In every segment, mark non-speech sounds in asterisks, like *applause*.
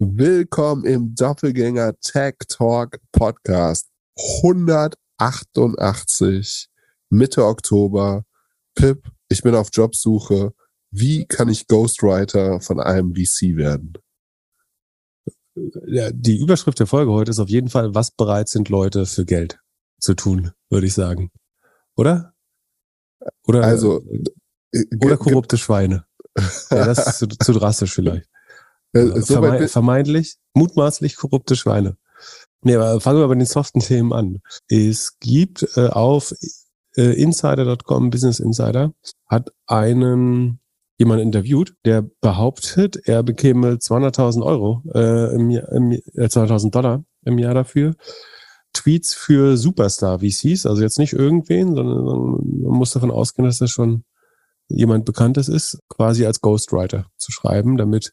Willkommen im Doppelgänger Tech Talk Podcast 188 Mitte Oktober. Pip, ich bin auf Jobsuche. Wie kann ich Ghostwriter von einem VC werden? Ja, die Überschrift der Folge heute ist auf jeden Fall, was bereit sind Leute für Geld zu tun, würde ich sagen. Oder? Oder, also, äh, oder korrupte Schweine. *laughs* Ja, das ist zu, zu drastisch vielleicht. Äh, so Verme vermeintlich, mutmaßlich korrupte Schweine. Nee, aber fangen wir bei den soften Themen an. Es gibt äh, auf äh, Insider.com, Business Insider, hat einen jemand interviewt, der behauptet, er bekäme 200.000 Euro äh, im, im äh, 200.000 Dollar im Jahr dafür. Tweets für Superstar VCs, also jetzt nicht irgendwen, sondern man muss davon ausgehen, dass das schon jemand Bekanntes ist, quasi als Ghostwriter zu schreiben, damit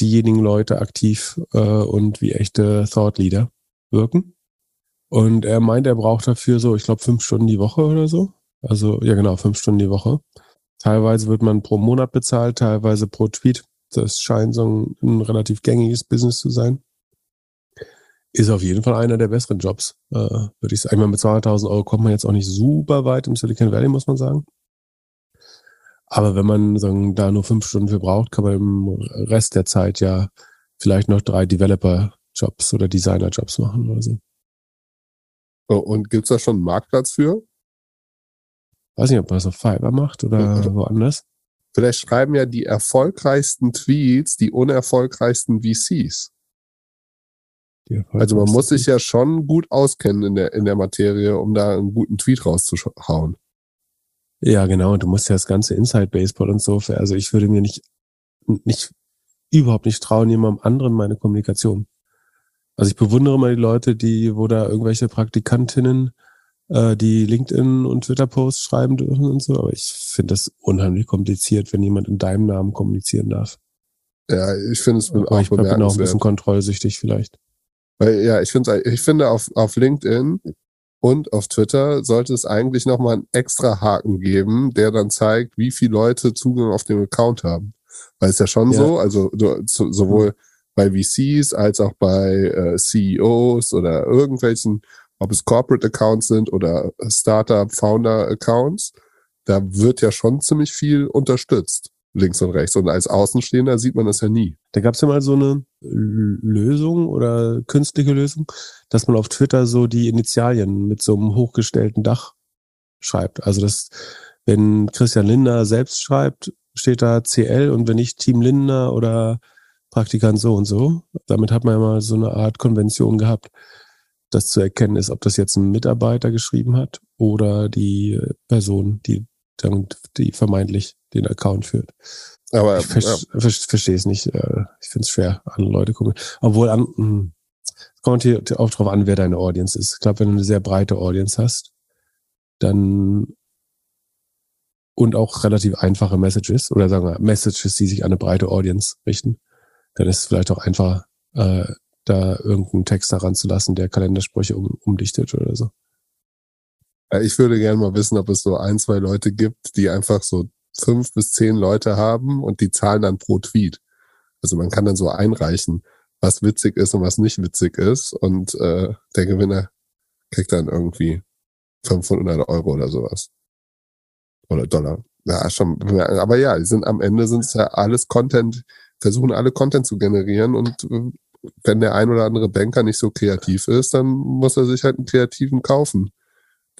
diejenigen Leute aktiv äh, und wie echte Thought Leader wirken. Und er meint, er braucht dafür so, ich glaube, fünf Stunden die Woche oder so. Also, ja genau, fünf Stunden die Woche. Teilweise wird man pro Monat bezahlt, teilweise pro Tweet. Das scheint so ein, ein relativ gängiges Business zu sein. Ist auf jeden Fall einer der besseren Jobs, äh, würde ich sagen. Mit 200.000 Euro kommt man jetzt auch nicht super weit im Silicon Valley, muss man sagen. Aber wenn man sagen, da nur fünf Stunden für braucht, kann man im Rest der Zeit ja vielleicht noch drei Developer-Jobs oder Designer-Jobs machen oder so. Oh, und gibt's da schon einen Marktplatz für? Weiß nicht, ob man das auf Fiverr macht oder also, woanders. Vielleicht schreiben ja die erfolgreichsten Tweets die unerfolgreichsten VCs. Also man muss sich ja schon gut auskennen in der, in der Materie, um da einen guten Tweet rauszuhauen. Ja, genau. Du musst ja das ganze Inside Baseball und so. Also ich würde mir nicht, nicht, überhaupt nicht trauen, jemandem anderen meine Kommunikation. Also ich bewundere mal die Leute, die, wo da irgendwelche Praktikantinnen, äh, die LinkedIn und Twitter-Posts schreiben dürfen und so. Aber ich finde das unheimlich kompliziert, wenn jemand in deinem Namen kommunizieren darf. Ja, ich finde es auch ich bin auch ein bisschen kontrollsüchtig vielleicht. Weil, ja, ich finde, ich finde auf, auf LinkedIn und auf Twitter sollte es eigentlich nochmal einen extra Haken geben, der dann zeigt, wie viele Leute Zugang auf den Account haben. Weil es ja schon ja. so, also du, so, sowohl bei VCs als auch bei äh, CEOs oder irgendwelchen, ob es Corporate Accounts sind oder Startup Founder Accounts, da wird ja schon ziemlich viel unterstützt links und rechts. Und als Außenstehender sieht man das ja nie. Da gab es ja mal so eine Lösung oder künstliche Lösung, dass man auf Twitter so die Initialien mit so einem hochgestellten Dach schreibt. Also das, wenn Christian Lindner selbst schreibt, steht da CL und wenn nicht Team Lindner oder Praktikant so und so. Damit hat man ja mal so eine Art Konvention gehabt, dass zu erkennen ist, ob das jetzt ein Mitarbeiter geschrieben hat oder die Person, die dann die vermeintlich den Account führt. Aber ich ver ja. ver verstehe es nicht. Äh, ich finde es schwer, an Leute gucken. Obwohl an, hm, es kommt hier auch drauf an, wer deine Audience ist. Ich glaube, wenn du eine sehr breite Audience hast, dann und auch relativ einfache Messages oder sagen wir Messages, die sich an eine breite Audience richten, dann ist es vielleicht auch einfacher, äh, da irgendeinen Text daran zu lassen, der Kalendersprüche um, umdichtet oder so. Ich würde gerne mal wissen, ob es so ein, zwei Leute gibt, die einfach so fünf bis zehn Leute haben und die zahlen dann pro Tweet. Also man kann dann so einreichen, was witzig ist und was nicht witzig ist. Und äh, der Gewinner kriegt dann irgendwie 500 Euro oder sowas. Oder Dollar. Ja, schon. Aber ja, die sind am Ende sind es ja alles Content, versuchen alle Content zu generieren und äh, wenn der ein oder andere Banker nicht so kreativ ist, dann muss er sich halt einen Kreativen kaufen.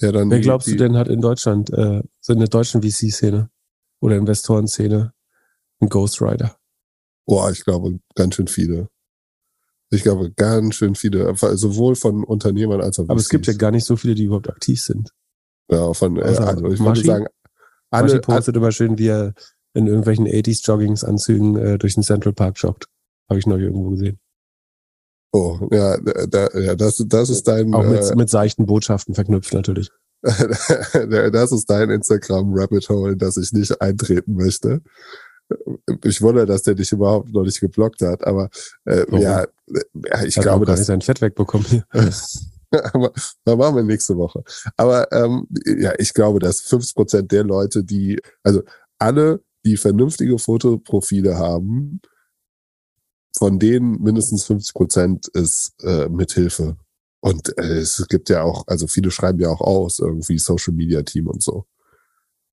Der dann Wer glaubst du denn hat in Deutschland, äh, so in der deutschen VC-Szene oder Investorenszene einen Ghostwriter? Boah, ich glaube, ganz schön viele. Ich glaube, ganz schön viele, sowohl von Unternehmern als auch Aber VCs. es gibt ja gar nicht so viele, die überhaupt aktiv sind. Ja, von, äh, also, also ich Maschi, würde sagen, alle, Maschi postet alle, immer schön, wie er in irgendwelchen 80s Joggingsanzügen äh, durch den Central Park joggt. Habe ich noch irgendwo gesehen. Oh, ja, da, ja das, das ist dein. Auch mit, äh, mit seichten Botschaften verknüpft natürlich. *laughs* das ist dein Instagram-Rabbit Hole, das ich nicht eintreten möchte. Ich wundere, dass der dich überhaupt noch nicht geblockt hat, aber äh, ja, ja, ich hat glaube, dass sein Fett wegbekommen hier. *laughs* aber da machen wir nächste Woche. Aber ähm, ja, ich glaube, dass 50 Prozent der Leute, die, also alle, die vernünftige Fotoprofile haben, von denen mindestens 50 Prozent ist äh, Mithilfe. Und äh, es gibt ja auch, also viele schreiben ja auch aus, irgendwie Social Media Team und so.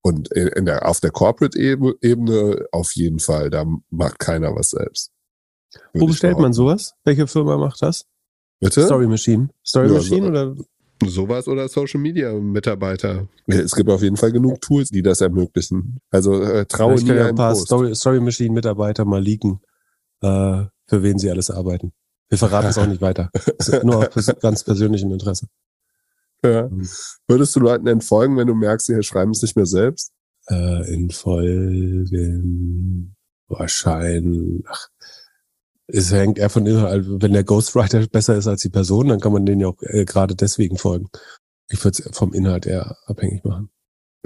Und in der, auf der Corporate-Ebene auf jeden Fall, da macht keiner was selbst. Wo bestellt man sowas? Welche Firma macht das? Bitte? Story Machine. Story Ja, Machine so- oder? Sowas oder Social Media Mitarbeiter. Es gibt auf jeden Fall genug Tools, die das ermöglichen. Also äh, traue ich nie kann ja ein paar Post. Story, Story Machine Mitarbeiter mal leaken, äh, für wen sie alles arbeiten. Wir verraten es auch nicht weiter. Das ist nur aus ganz persönlichem Interesse. Ja. Würdest du Leuten entfolgen, wenn du merkst, sie schreiben es nicht mehr selbst? Äh, in Folgen wahrscheinlich. Ach, es hängt eher von Inhalt. Also Wenn der Ghostwriter besser ist als die Person, dann kann man den ja auch äh, gerade deswegen folgen. Ich würde es vom Inhalt eher abhängig machen.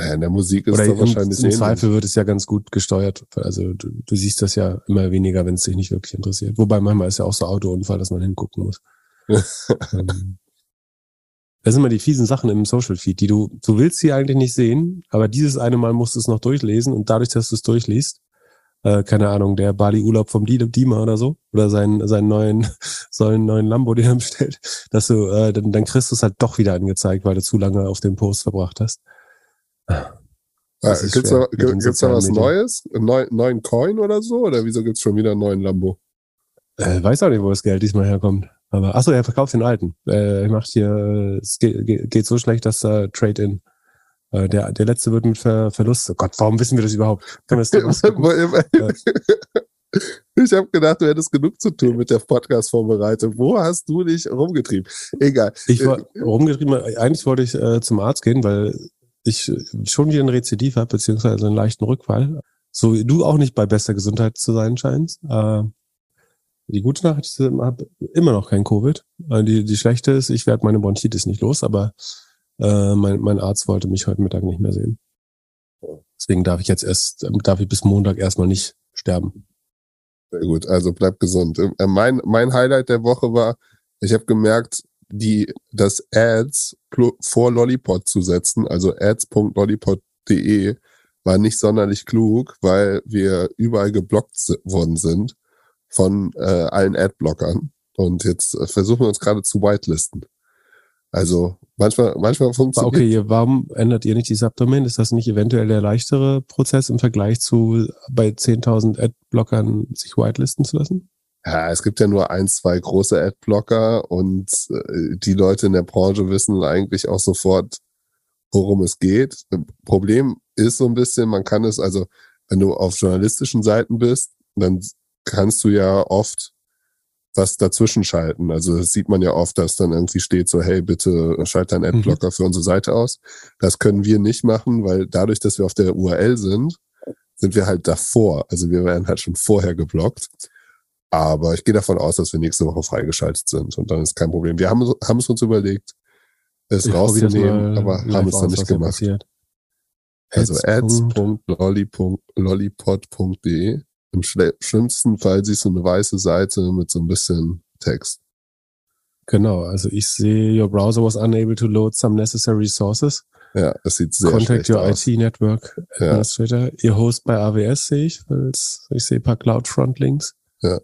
Ja, in der Musik ist Oder es im, doch wahrscheinlich im ähnlich. Zweifel wird es ja ganz gut gesteuert. Also du, du siehst das ja immer weniger, wenn es dich nicht wirklich interessiert. Wobei manchmal ist ja auch so Autounfall, dass man hingucken muss. *laughs* Ähm, Das sind immer die fiesen Sachen im Social Feed, die du, du willst sie eigentlich nicht sehen, aber dieses eine Mal musst du es noch durchlesen und dadurch, dass du es durchliest, äh, keine Ahnung, der Bali-Urlaub vom Diemer oder so, oder seinen, seinen neuen, *laughs* seinen neuen Lambo, den er bestellt, dass du, äh, dann, dann kriegst du es halt doch wieder angezeigt, weil du zu lange auf dem Post verbracht hast. Ah, gibt's schwer da, gibt's da was Medien. Neues? Einen neuen, Coin oder so? Oder wieso gibt's schon wieder einen neuen Lambo? Äh, weiß auch nicht, wo das Geld diesmal herkommt. Aber achso, er verkauft den alten. Äh, er macht hier, äh, es geht, geht, so schlecht, dass da Trade-in. Äh, der, der letzte wird mit Ver Verlust. Oh Gott, warum wissen wir das überhaupt? Das *laughs* *laughs* ich habe gedacht, du hättest genug zu tun mit der Podcast-Vorbereitung. Wo hast du dich rumgetrieben? Egal. Ich war rumgetrieben, eigentlich wollte ich äh, zum Arzt gehen, weil ich schon wieder ein Rezidiv habe, beziehungsweise einen leichten Rückfall. So wie du auch nicht bei bester Gesundheit zu sein scheinst. Äh, die gute Nachricht ist, ich habe immer noch kein Covid. Äh, die, die schlechte ist, ich werde meine Bronchitis nicht los, aber äh, mein, mein Arzt wollte mich heute Mittag nicht mehr sehen. Deswegen darf ich jetzt erst, darf ich bis Montag erstmal nicht sterben. Sehr gut, also bleib gesund. Äh, Mein, mein Highlight der Woche war, ich habe gemerkt, die, das Ads vor Lollipop zu setzen, also ads.lollipop.de, war nicht sonderlich klug, weil wir überall geblockt worden sind von äh, allen Adblockern. Und jetzt äh, versuchen wir uns gerade zu whitelisten. Also manchmal, manchmal funktioniert okay, warum ändert ihr nicht die Subdomain? Ist das nicht eventuell der leichtere Prozess im Vergleich zu bei 10.000 Adblockern sich whitelisten zu lassen? Ja, es gibt ja nur ein, zwei große Adblocker und äh, die Leute in der Branche wissen eigentlich auch sofort, worum es geht. Problem ist so ein bisschen, man kann es, also wenn du auf journalistischen Seiten bist, dann kannst du ja oft was dazwischen schalten. Also das sieht man ja oft, dass dann irgendwie steht so, hey, bitte schalt deinen Adblocker für unsere Seite aus. Das können wir nicht machen, weil dadurch, dass wir auf der URL sind, sind wir halt davor. Also wir werden halt schon vorher geblockt. Aber ich gehe davon aus, dass wir nächste Woche freigeschaltet sind und dann ist kein Problem. Wir haben, haben es uns überlegt, es Ich rauszunehmen, aber haben es dann aus, nicht gemacht. Also Ads. ads.lollipod.de. Im schlimmsten Fall siehst du eine weiße Seite mit so ein bisschen Text. Genau, also ich sehe, your browser was unable to load some necessary sources. Ja, es sieht sehr Contact your aus. IT network Ja. administrator. Ihr Host bei AWS sehe ich, weil ich sehe ein paar Cloud-Front-Links. Ja.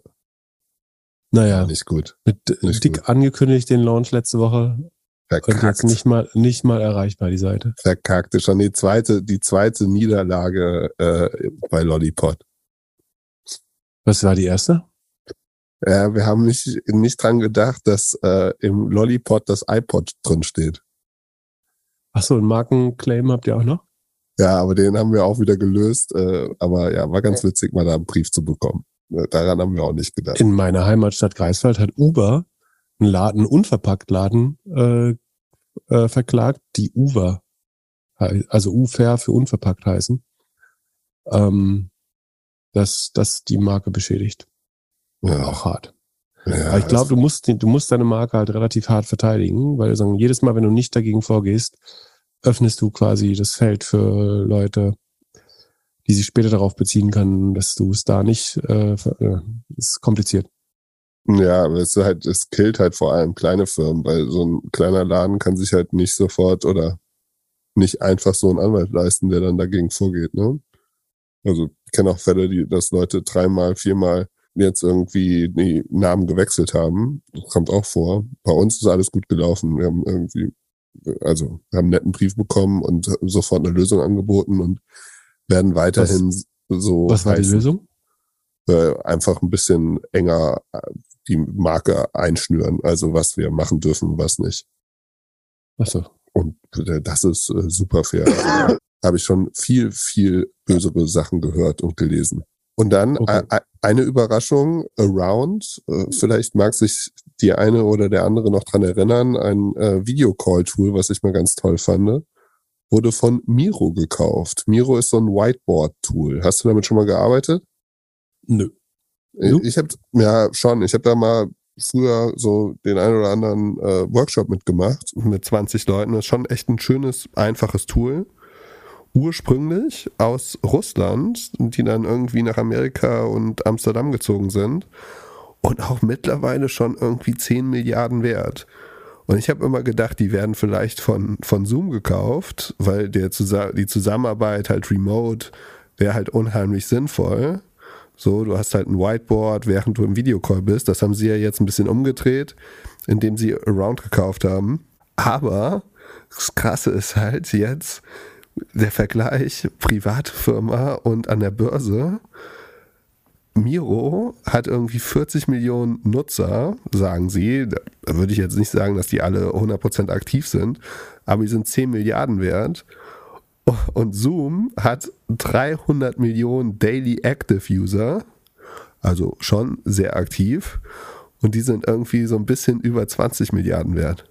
Naja, Nicht gut. mit, nicht dick gut. angekündigt den Launch letzte Woche und Verkackt. jetzt nicht mal, nicht mal erreichbar, die Seite. Verkackt. Ist Schon die zweite, die zweite Niederlage äh, bei Lollipod. Was war die erste? Ja, wir haben nicht, nicht dran gedacht, dass äh, im Lollipod das iPod drin steht. Ach so, einen Markenclaim habt ihr auch noch? Ja, aber den haben wir auch wieder gelöst. Äh, aber ja, war ganz witzig, mal da einen Brief zu bekommen. Äh, Daran haben wir auch nicht gedacht. In meiner Heimatstadt Greifswald hat Uber einen Laden, einen Unverpacktladen äh, äh, verklagt, die Uber, also U-Fair für unverpackt heißen, ähm, dass das die Marke beschädigt. Ja, Auch hart. ja, Aber ich glaube, du musst, du musst deine Marke halt relativ hart verteidigen, weil sagen, jedes Mal, wenn du nicht dagegen vorgehst, öffnest du quasi das Feld für Leute, die sich später darauf beziehen können, dass du es da nicht, äh, äh, ist kompliziert. Ja, aber es ist halt, es killt halt vor allem kleine Firmen, weil so ein kleiner Laden kann sich halt nicht sofort oder nicht einfach so einen Anwalt leisten, der dann dagegen vorgeht, ne? Also ich kenne auch Fälle, die, dass Leute dreimal, viermal jetzt irgendwie die Namen gewechselt haben. Das kommt auch vor. Bei uns ist alles gut gelaufen. Wir haben irgendwie, also wir haben einen netten Brief bekommen und sofort eine Lösung angeboten und werden weiterhin was, so. Was war heißen, die Lösung? Äh, einfach ein bisschen enger äh, die Marke einschnüren, also was wir machen dürfen, was nicht. Ach so. Und äh, das ist äh, super fair. *coughs* Habe ich schon viel, viel bösere Sachen gehört und gelesen. Und dann okay. eine Überraschung, Around, äh, vielleicht mag sich die eine oder der andere noch dran erinnern, ein äh, Videocall-Tool, was ich mal ganz toll fand, wurde von Miro gekauft. Miro ist so ein Whiteboard-Tool. Hast du damit schon mal gearbeitet? Nö. Ich, ich habe ja schon, ich habe da mal früher so den einen oder anderen äh, Workshop mitgemacht mit 20 Leuten. Das ist schon echt ein schönes, einfaches Tool. Ursprünglich aus Russland, die dann irgendwie nach Amerika und Amsterdam gezogen sind. Und auch mittlerweile schon irgendwie 10 Milliarden wert. Und ich habe immer gedacht, die werden vielleicht von, von Zoom gekauft, weil der, die Zusammenarbeit halt remote wäre halt unheimlich sinnvoll. So, du hast halt ein Whiteboard, während du im Videocall bist. Das haben sie ja jetzt ein bisschen umgedreht, indem sie Around gekauft haben. Aber das Krasse ist halt jetzt der Vergleich private Firma und an der Börse. Miro hat irgendwie 40 Millionen Nutzer, sagen sie. Da würde ich jetzt nicht sagen, dass die alle 100% aktiv sind, aber die sind 10 Milliarden wert. Und Zoom hat 300 Millionen Daily Active User, also schon sehr aktiv. Und die sind irgendwie so ein bisschen über 20 Milliarden wert.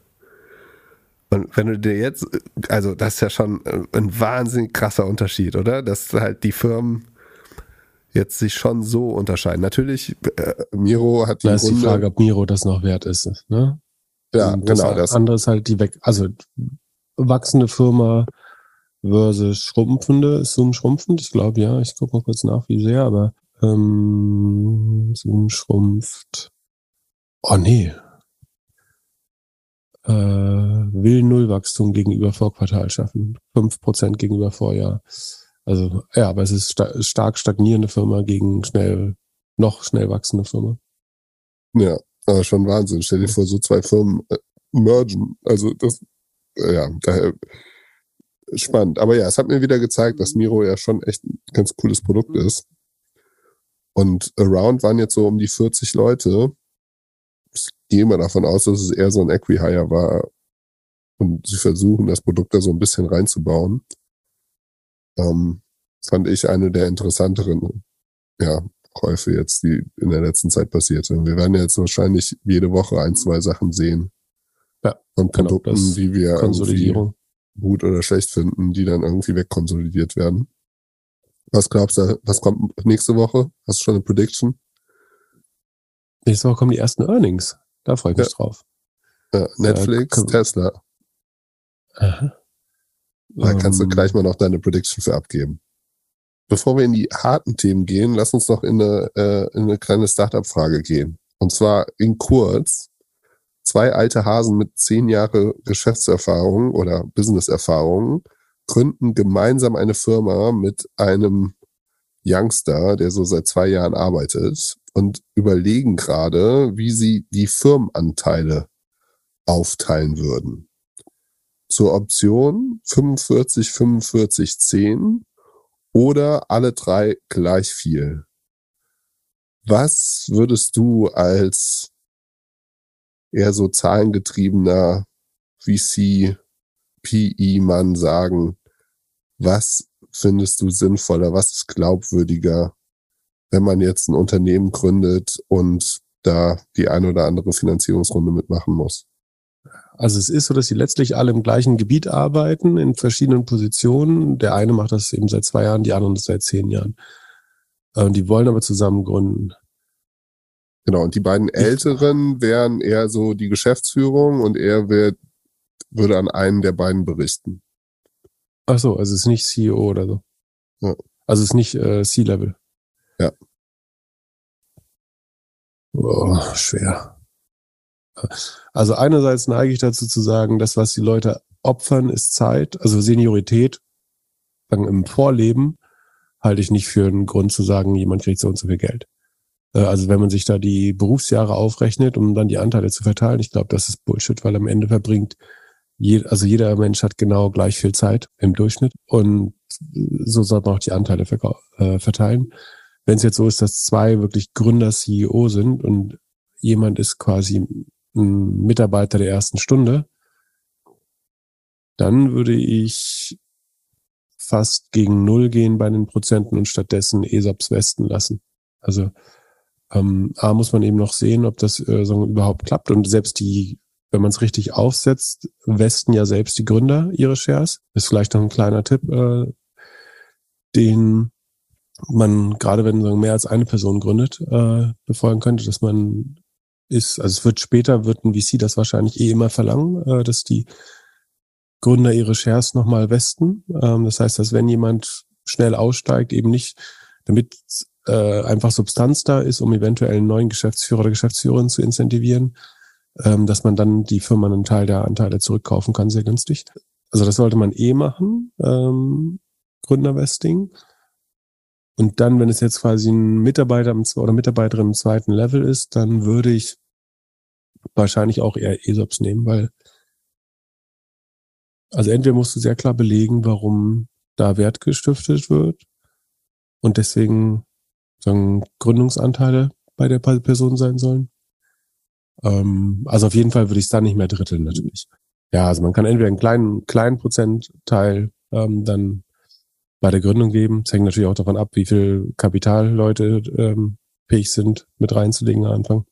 Und wenn du dir jetzt, also das ist ja schon ein wahnsinnig krasser Unterschied, oder? Dass halt die Firmen jetzt sich schon so unterscheiden. Natürlich, äh, Miro hat die. Da ist Runde, die Frage, ob Miro das noch wert ist, ne? Ja, Und genau. Das andere ist halt die weg, also wachsende Firma, versus schrumpfende. Ist Zoom schrumpfend? Ich glaube ja. Ich gucke mal kurz nach, wie sehr, aber ähm, Zoom schrumpft. Oh nee. Äh, will Nullwachstum gegenüber Vorquartal schaffen. fünf Prozent gegenüber Vorjahr. Also ja, aber es ist sta stark stagnierende Firma gegen schnell, noch schnell wachsende Firma. Ja, aber schon Wahnsinn. Stell dir vor, so zwei Firmen äh, mergen. Also das, äh, ja, daher spannend. Aber ja, es hat mir wieder gezeigt, dass Miro ja schon echt ein ganz cooles Produkt ist. Und Around waren jetzt so um die 40 Leute. Ich gehe mal davon aus, dass es eher so ein Equihire war. Und sie versuchen, das Produkt da so ein bisschen reinzubauen. Ähm, fand ich eine der interessanteren ja, Käufe jetzt, die in der letzten Zeit passiert sind. Wir werden jetzt wahrscheinlich jede Woche ein, zwei Sachen sehen. Ja, von genau, Produkten, genau, die wir Konsolidierung gut oder schlecht finden, die dann irgendwie wegkonsolidiert werden. Was glaubst du, was kommt nächste Woche? Hast du schon eine Prediction? Nächste Woche kommen die ersten Earnings. Da freue ich mich ja. drauf. Ja, Netflix, ja, Tesla. Aha. Da kannst du ähm. gleich mal noch deine Prediction für abgeben. Bevor wir in die harten Themen gehen, lass uns noch in eine, äh, in eine kleine Startup-Frage gehen. Und zwar in kurz zwei alte Hasen mit zehn Jahre Geschäftserfahrung oder Businesserfahrung gründen gemeinsam eine Firma mit einem Youngster, der so seit zwei Jahren arbeitet und überlegen gerade, wie sie die Firmenanteile aufteilen würden. Zur Option 45, 45, 10 oder alle drei gleich viel. Was würdest du als eher so zahlengetriebener VC, PE-Mann sagen, was findest du sinnvoller, was ist glaubwürdiger, wenn man jetzt ein Unternehmen gründet und da die ein oder andere Finanzierungsrunde mitmachen muss? Also es ist so, dass sie letztlich alle im gleichen Gebiet arbeiten, in verschiedenen Positionen. Der eine macht das eben seit zwei Jahren, die anderen seit zehn Jahren. Und die wollen aber zusammen gründen. Genau, und die beiden Älteren wären eher so die Geschäftsführung und er wird, würde an einen der beiden berichten. Ach so, also es ist nicht CEO oder so. Ja. Also es ist nicht äh, C-Level. Ja. Oh, schwer. Also einerseits neige ich dazu zu sagen, das, was die Leute opfern, ist Zeit, also Seniorität, sagen im Vorleben, halte ich nicht für einen Grund zu sagen, jemand kriegt so und so viel Geld. Äh, also wenn man sich da die Berufsjahre aufrechnet, um dann die Anteile zu verteilen, ich glaube, das ist Bullshit, weil am Ende verbringt, je, also jeder Mensch hat genau gleich viel Zeit im Durchschnitt und so sollte man auch die Anteile äh, verteilen. Wenn es jetzt so ist, dass zwei wirklich Gründer CEO sind und jemand ist quasi ein Mitarbeiter der ersten Stunde, dann würde ich fast gegen Null gehen bei den Prozenten und stattdessen ESAPs westen lassen. Also ähm, A muss man eben noch sehen, ob das äh, so überhaupt klappt. Und selbst die, wenn man es richtig aufsetzt, westen ja selbst die Gründer ihre Shares. ist vielleicht noch ein kleiner Tipp, äh, den man, gerade wenn so mehr als eine Person gründet, äh, befolgen könnte, dass man ist, also es wird später, wird ein VC das wahrscheinlich eh immer verlangen, äh, dass die Gründer ihre Shares nochmal westen. Ähm, das heißt, dass wenn jemand schnell aussteigt, eben nicht, damit äh, einfach Substanz da ist, um eventuell einen neuen Geschäftsführer oder Geschäftsführerin zu incentivieren, ähm, dass man dann die Firma einen Teil der Anteile zurückkaufen kann, sehr günstig. Also das sollte man eh machen, ähm, Gründervesting. Und dann, wenn es jetzt quasi ein Mitarbeiter oder Mitarbeiterin im zweiten Level ist, dann würde ich wahrscheinlich auch eher ESOPs nehmen, weil also entweder musst du sehr klar belegen, warum da Wert gestiftet wird und deswegen sagen Gründungsanteile bei der Person sein sollen. Ähm, also auf jeden Fall würde ich es da nicht mehr dritteln natürlich. Ja, also man kann entweder einen kleinen kleinen Prozentteil ähm, dann bei der Gründung geben. Es hängt natürlich auch davon ab, wie viel Kapital Leute ähm, fähig sind, mit reinzulegen am Anfang.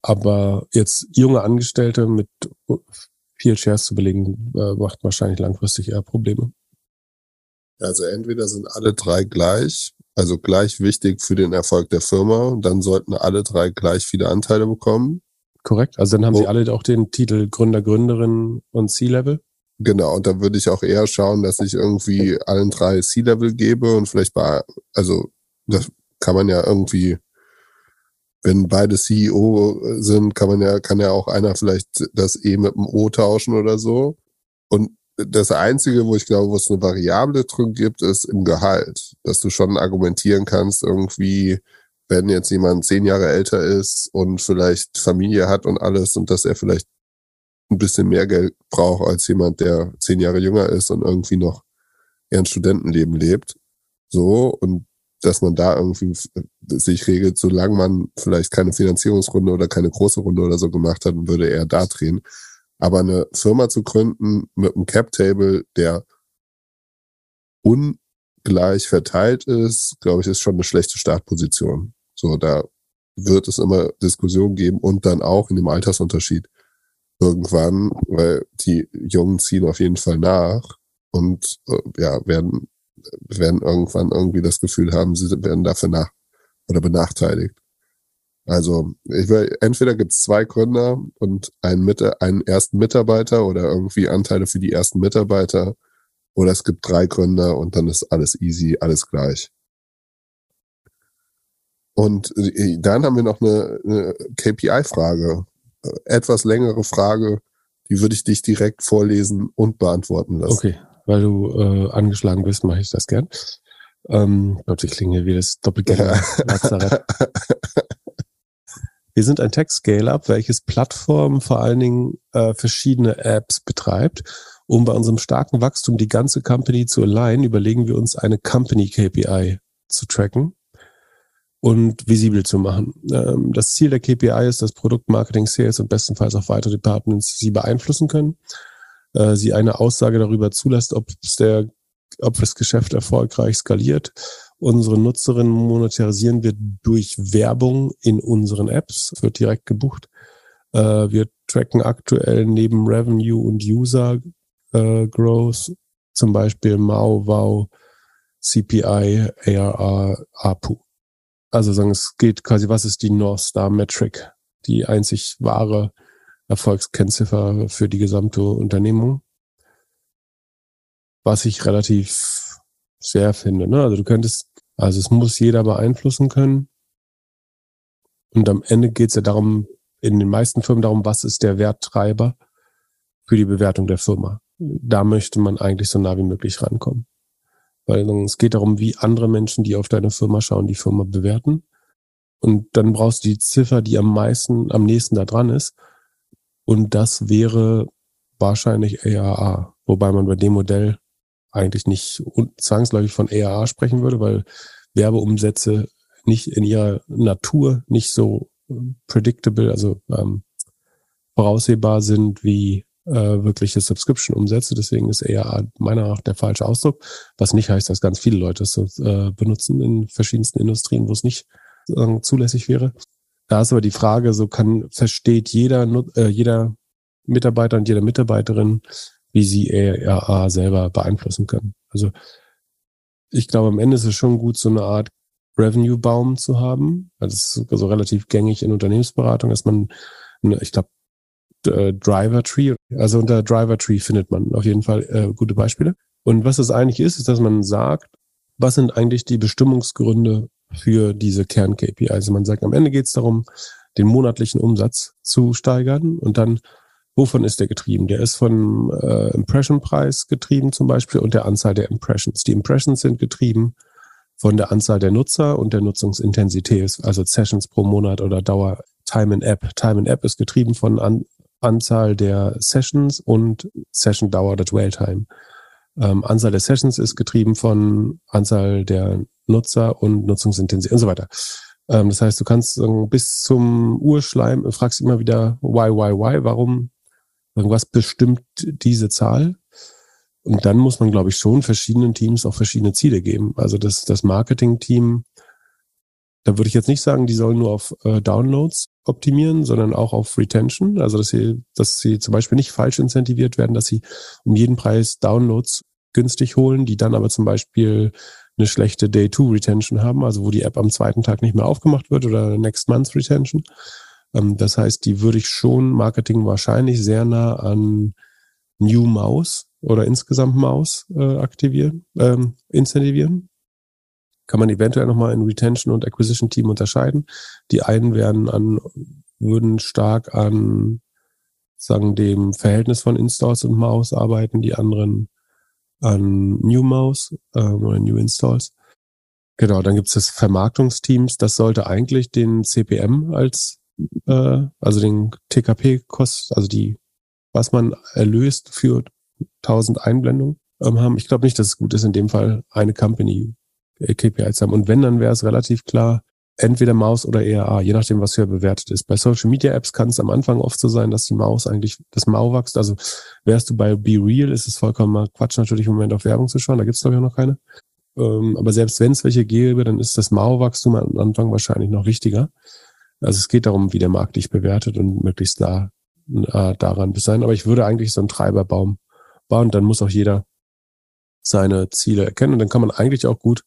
Aber jetzt junge Angestellte mit viel Shares zu belegen, äh, macht wahrscheinlich langfristig eher Probleme. Also entweder sind alle drei gleich, also gleich wichtig für den Erfolg der Firma, dann sollten alle drei gleich viele Anteile bekommen. Korrekt. Also dann haben oh. sie alle auch den Titel Gründer, Gründerin und C-Level. Genau, und da würde ich auch eher schauen, dass ich irgendwie allen drei C-Level gebe und vielleicht bei, also das kann man ja irgendwie, wenn beide CEO sind, kann man ja, kann ja auch einer vielleicht das E mit dem O tauschen oder so. Und das Einzige, wo ich glaube, wo es eine Variable drin gibt, ist im Gehalt, dass du schon argumentieren kannst, irgendwie, wenn jetzt jemand zehn Jahre älter ist und vielleicht Familie hat und alles und dass er vielleicht ein bisschen mehr Geld braucht als jemand, der zehn Jahre jünger ist und irgendwie noch eher ein Studentenleben lebt. So, und dass man da irgendwie sich regelt, solange man vielleicht keine Finanzierungsrunde oder keine große Runde oder so gemacht hat, würde er da drehen. Aber eine Firma zu gründen mit einem Cap-Table, der ungleich verteilt ist, glaube ich, ist schon eine schlechte Startposition. So, da wird es immer Diskussionen geben und dann auch in dem Altersunterschied irgendwann, weil die Jungen ziehen auf jeden Fall nach und äh, ja, werden, werden irgendwann irgendwie das Gefühl haben, sie werden dafür nach oder benachteiligt. Also ich will, entweder gibt's zwei Gründer und einen, Mit einen ersten Mitarbeiter oder irgendwie Anteile für die ersten Mitarbeiter oder es gibt drei Gründer und dann ist alles easy, alles gleich. Und äh, dann haben wir noch eine, eine KPI-Frage etwas längere Frage, die würde ich dich direkt vorlesen und beantworten lassen. Okay, weil du äh, angeschlagen bist, mache ich das gern. Ähm, Gott, ich klinge wie das Doppelgänger. *laughs* Wir sind ein Tech-Scale-Up, welches Plattformen, vor allen Dingen äh, verschiedene Apps betreibt. Um bei unserem starken Wachstum die ganze Company zu alignen, überlegen wir uns eine Company KPI zu tracken und visibel zu machen. Ähm, das Ziel der KPI ist, dass Produkt, Marketing, Sales und bestenfalls auch weitere Departments sie beeinflussen können. Äh, sie eine Aussage darüber zulässt, ob es der, ob das Geschäft erfolgreich skaliert. Unsere Nutzerinnen monetarisieren wir durch Werbung in unseren Apps, wird direkt gebucht. Äh, wir tracken aktuell neben Revenue und User äh, Growth zum Beispiel MAU, WOW, CPI, ARR, APU. Also sagen, es geht quasi, was ist die North Star Metric, die einzig wahre Erfolgskennziffer für die gesamte Unternehmung. Was ich relativ sehr finde. Ne? Also du könntest, also es muss jeder beeinflussen können. Und am Ende geht es ja darum, in den meisten Firmen darum, was ist der Werttreiber für die Bewertung der Firma. Da möchte man eigentlich so nah wie möglich rankommen. Weil es geht darum, wie andere Menschen, die auf deine Firma schauen, die Firma bewerten. Und dann brauchst du die Ziffer, die am meisten, am nächsten da dran ist. Und das wäre wahrscheinlich AAA. Wobei man bei dem Modell eigentlich nicht zwangsläufig von AAA sprechen würde, weil Werbeumsätze nicht in ihrer Natur nicht so predictable, also ähm, voraussehbar sind wie äh, wirkliche Subscription-Umsätze. Deswegen ist ARA meiner Meinung nach der falsche Ausdruck, was nicht heißt, dass ganz viele Leute es äh, benutzen in verschiedensten Industrien, wo es nicht äh, zulässig wäre. Da ist aber die Frage, so kann, versteht jeder, äh, jeder Mitarbeiter und jede Mitarbeiterin, wie sie ARA selber beeinflussen können. Also ich glaube, am Ende ist es schon gut, so eine Art Revenue-Baum zu haben. Also es ist also relativ gängig in Unternehmensberatung, dass man, ich glaube, äh, Driver Tree. Also unter Driver Tree findet man auf jeden Fall äh, gute Beispiele. Und was das eigentlich ist, ist, dass man sagt, was sind eigentlich die Bestimmungsgründe für diese Kern-KPI? Also man sagt, am Ende geht es darum, den monatlichen Umsatz zu steigern und dann, wovon ist der getrieben? Der ist von äh, Impression-Preis getrieben zum Beispiel und der Anzahl der Impressions. Die Impressions sind getrieben von der Anzahl der Nutzer und der Nutzungsintensität, also Sessions pro Monat oder Dauer Time in App. Time in App ist getrieben von an, Anzahl der Sessions und Session-Dauer der Dwell-Time. Ähm, Anzahl der Sessions ist getrieben von Anzahl der Nutzer und Nutzungsintensität und so weiter. Ähm, das heißt, du kannst bis zum Urschleim fragst immer wieder why, why, why, warum irgendwas bestimmt diese Zahl. Und dann muss man, glaube ich, schon verschiedenen Teams auch verschiedene Ziele geben. Also das, das Marketing-Team da würde ich jetzt nicht sagen, die sollen nur auf äh, Downloads optimieren, sondern auch auf Retention. Also dass sie, dass sie zum Beispiel nicht falsch incentiviert werden, dass sie um jeden Preis Downloads günstig holen, die dann aber zum Beispiel eine schlechte Day-2-Retention haben, also wo die App am zweiten Tag nicht mehr aufgemacht wird oder Next Month Retention. Ähm, das heißt, die würde ich schon Marketing wahrscheinlich sehr nah an New Mouse oder insgesamt Mouse äh, aktivieren, ähm, incentivieren kann man eventuell nochmal in Retention und Acquisition Team unterscheiden. Die einen werden an, würden stark an, sagen, dem Verhältnis von Installs und Mouse arbeiten, die anderen an New Mouse ähm, oder New Installs. Genau, dann gibt es das Vermarktungsteams. Das sollte eigentlich den CPM als, äh, also den TKP-Kost, also die, was man erlöst für 1000 Einblendungen ähm, haben. Ich glaube nicht, dass es gut ist, in dem Fall eine Company KPIs haben. Und wenn, dann wäre es relativ klar, entweder Maus oder ERA, je nachdem, was hier bewertet ist. Bei Social Media Apps kann es am Anfang oft so sein, dass die Maus eigentlich, das Mau wächst. Also wärst du bei Be Real, ist es vollkommen Quatsch, natürlich im Moment auf Werbung zu schauen. Da gibt es, glaube ich, auch noch keine. Ähm, aber selbst wenn es welche gäbe, dann ist das Mau-Wachstum am Anfang wahrscheinlich noch wichtiger. Also es geht darum, wie der Markt dich bewertet und möglichst da äh, daran sein. Aber ich würde eigentlich so einen Treiberbaum bauen. Dann muss auch jeder seine Ziele erkennen. Und dann kann man eigentlich auch gut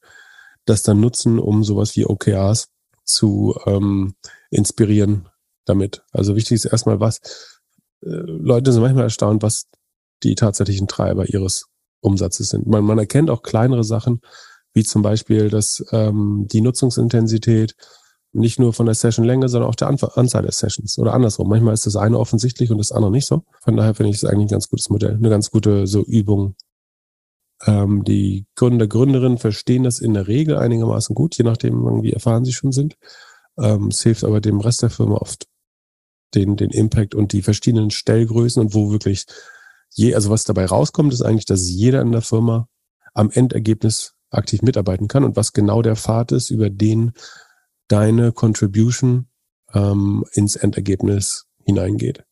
das dann nutzen, um sowas wie OKRs zu ähm, inspirieren damit. Also wichtig ist erstmal, was äh, Leute sind manchmal erstaunt, was die tatsächlichen Treiber ihres Umsatzes sind. Man, man erkennt auch kleinere Sachen, wie zum Beispiel, dass ähm, die Nutzungsintensität nicht nur von der Sessionlänge, sondern auch der Anzahl der Sessions oder andersrum. Manchmal ist das eine offensichtlich und das andere nicht so. Von daher finde ich es eigentlich ein ganz gutes Modell, eine ganz gute so Übung, ähm, die Gründer, Gründerinnen verstehen das in der Regel einigermaßen gut, je nachdem, wie erfahren sie schon sind. Ähm, es hilft aber dem Rest der Firma oft den, den Impact und die verschiedenen Stellgrößen und wo wirklich je, also was dabei rauskommt, ist eigentlich, dass jeder in der Firma am Endergebnis aktiv mitarbeiten kann und was genau der Pfad ist, über den deine Contribution ähm, ins Endergebnis hineingeht.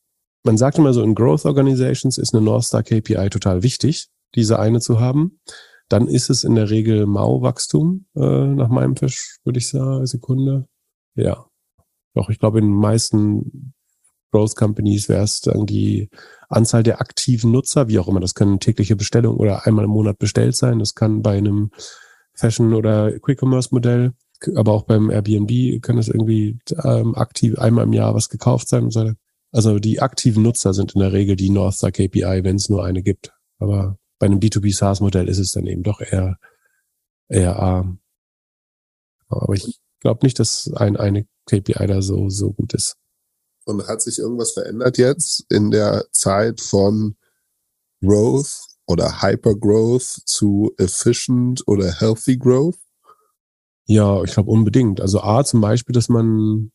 Man sagt immer so, in Growth Organizations ist eine North Star KPI total wichtig, diese eine zu haben. Dann ist es in der Regel Mau-Wachstum, äh, nach meinem Fisch, würde ich sagen, Sekunde. Ja. Doch, ich glaube, in den meisten Growth Companies wäre es dann die Anzahl der aktiven Nutzer, wie auch immer. Das können tägliche Bestellungen oder einmal im Monat bestellt sein. Das kann bei einem Fashion- oder Quick-Commerce-Modell, aber auch beim Airbnb kann es irgendwie ähm, aktiv einmal im Jahr was gekauft sein und so weiter. Also die aktiven Nutzer sind in der Regel die North Star KPI, wenn es nur eine gibt. Aber bei einem B2B SaaS-Modell ist es dann eben doch eher, eher arm. Aber ich glaube nicht, dass ein, eine KPI da so, so gut ist. Und hat sich irgendwas verändert jetzt in der Zeit von Growth oder Hypergrowth zu Efficient oder Healthy Growth? Ja, ich glaube unbedingt. Also A zum Beispiel, dass man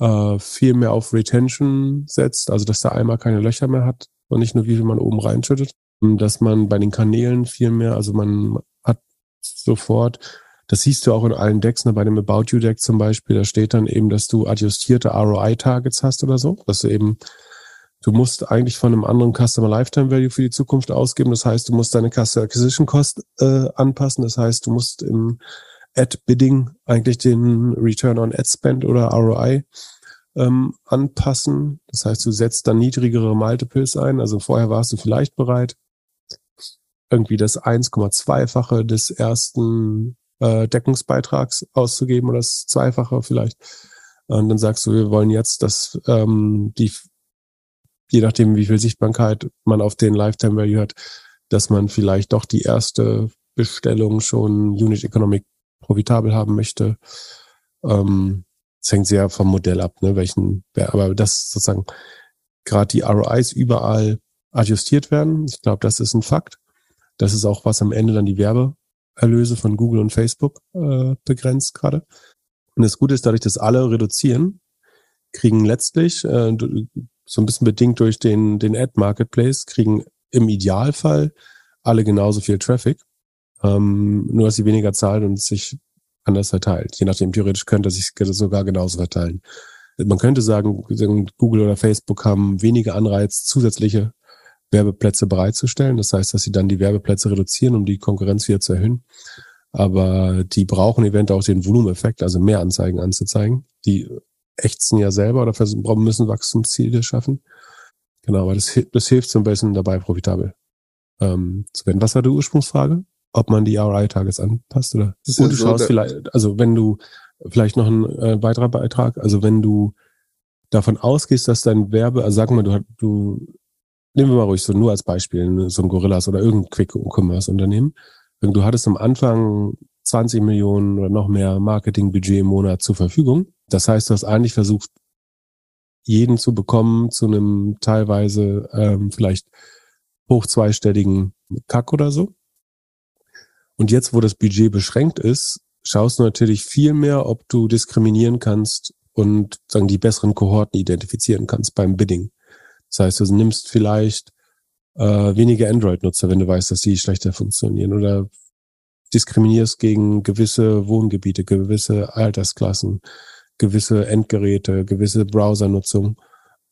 äh, viel mehr auf Retention setzt, also dass der Eimer keine Löcher mehr hat und nicht nur wie viel man oben reinschüttet. Dass man bei den Kanälen viel mehr, also man hat sofort, das siehst du auch in allen Decks, ne, bei dem About You Deck zum Beispiel, da steht dann eben, dass du adjustierte ROI-Targets hast oder so, dass du eben Du musst eigentlich von einem anderen Customer Lifetime Value für die Zukunft ausgeben. Das heißt, du musst deine Customer Acquisition Cost äh, anpassen. Das heißt, du musst im Ad Bidding eigentlich den Return on Ad Spend oder ROI ähm, anpassen. Das heißt, du setzt dann niedrigere Multiples ein. Also vorher warst du vielleicht bereit, irgendwie das 1,2-fache des ersten äh, Deckungsbeitrags auszugeben oder das Zweifache vielleicht. Und dann sagst du, wir wollen jetzt, dass ähm, die je nachdem, wie viel Sichtbarkeit man auf den Lifetime Value hat, dass man vielleicht doch die erste Bestellung schon Unit Economic profitabel haben möchte. Ähm, das hängt sehr vom Modell ab, ne, welchen, aber das sozusagen gerade die ROIs überall adjustiert werden. Ich glaube, das ist ein Fakt. Das ist auch, was am Ende dann die Werbeerlöse von Google und Facebook äh, begrenzt gerade. Und das Gute ist, dadurch, dass alle reduzieren, kriegen letztlich, äh, so ein bisschen bedingt durch den, den Ad-Marketplace, kriegen im Idealfall alle genauso viel Traffic, ähm, nur dass sie weniger zahlen und sich anders verteilt. Je nachdem, theoretisch könnte sich sogar genauso verteilen. Man könnte sagen, Google oder Facebook haben weniger Anreiz, zusätzliche Werbeplätze bereitzustellen. Das heißt, dass sie dann die Werbeplätze reduzieren, um die Konkurrenz wieder zu erhöhen. Aber die brauchen eventuell auch den Volumeneffekt, also mehr Anzeigen anzuzeigen. Die ächzen ja selber oder versuchen, müssen Wachstumsziele schaffen. Genau, aber das, das hilft so ein bisschen dabei, profitabel ähm, zu werden. Was war die Ursprungsfrage? Ob man die RI-Targets anpasst oder? Und du so schaust vielleicht, also wenn du vielleicht noch ein äh, weiterer Beitrag, also wenn du davon ausgehst, dass dein Werbe, also sagen wir, du, du nehmen wir mal ruhig so nur als Beispiel, so ein Gorillas oder irgendein Quick-Commerce-Unternehmen. Du hattest am Anfang 20 Millionen oder noch mehr Marketingbudget im Monat zur Verfügung. Das heißt, du hast eigentlich versucht, jeden zu bekommen zu einem teilweise ähm, vielleicht hoch zweistelligen Kack oder so. Und jetzt, wo das Budget beschränkt ist, schaust du natürlich viel mehr, ob du diskriminieren kannst und sagen die besseren Kohorten identifizieren kannst beim Bidding. Das heißt, du nimmst vielleicht äh, weniger Android-Nutzer, wenn du weißt, dass die schlechter funktionieren oder diskriminierst gegen gewisse Wohngebiete, gewisse Altersklassen, gewisse Endgeräte, gewisse Browsernutzung.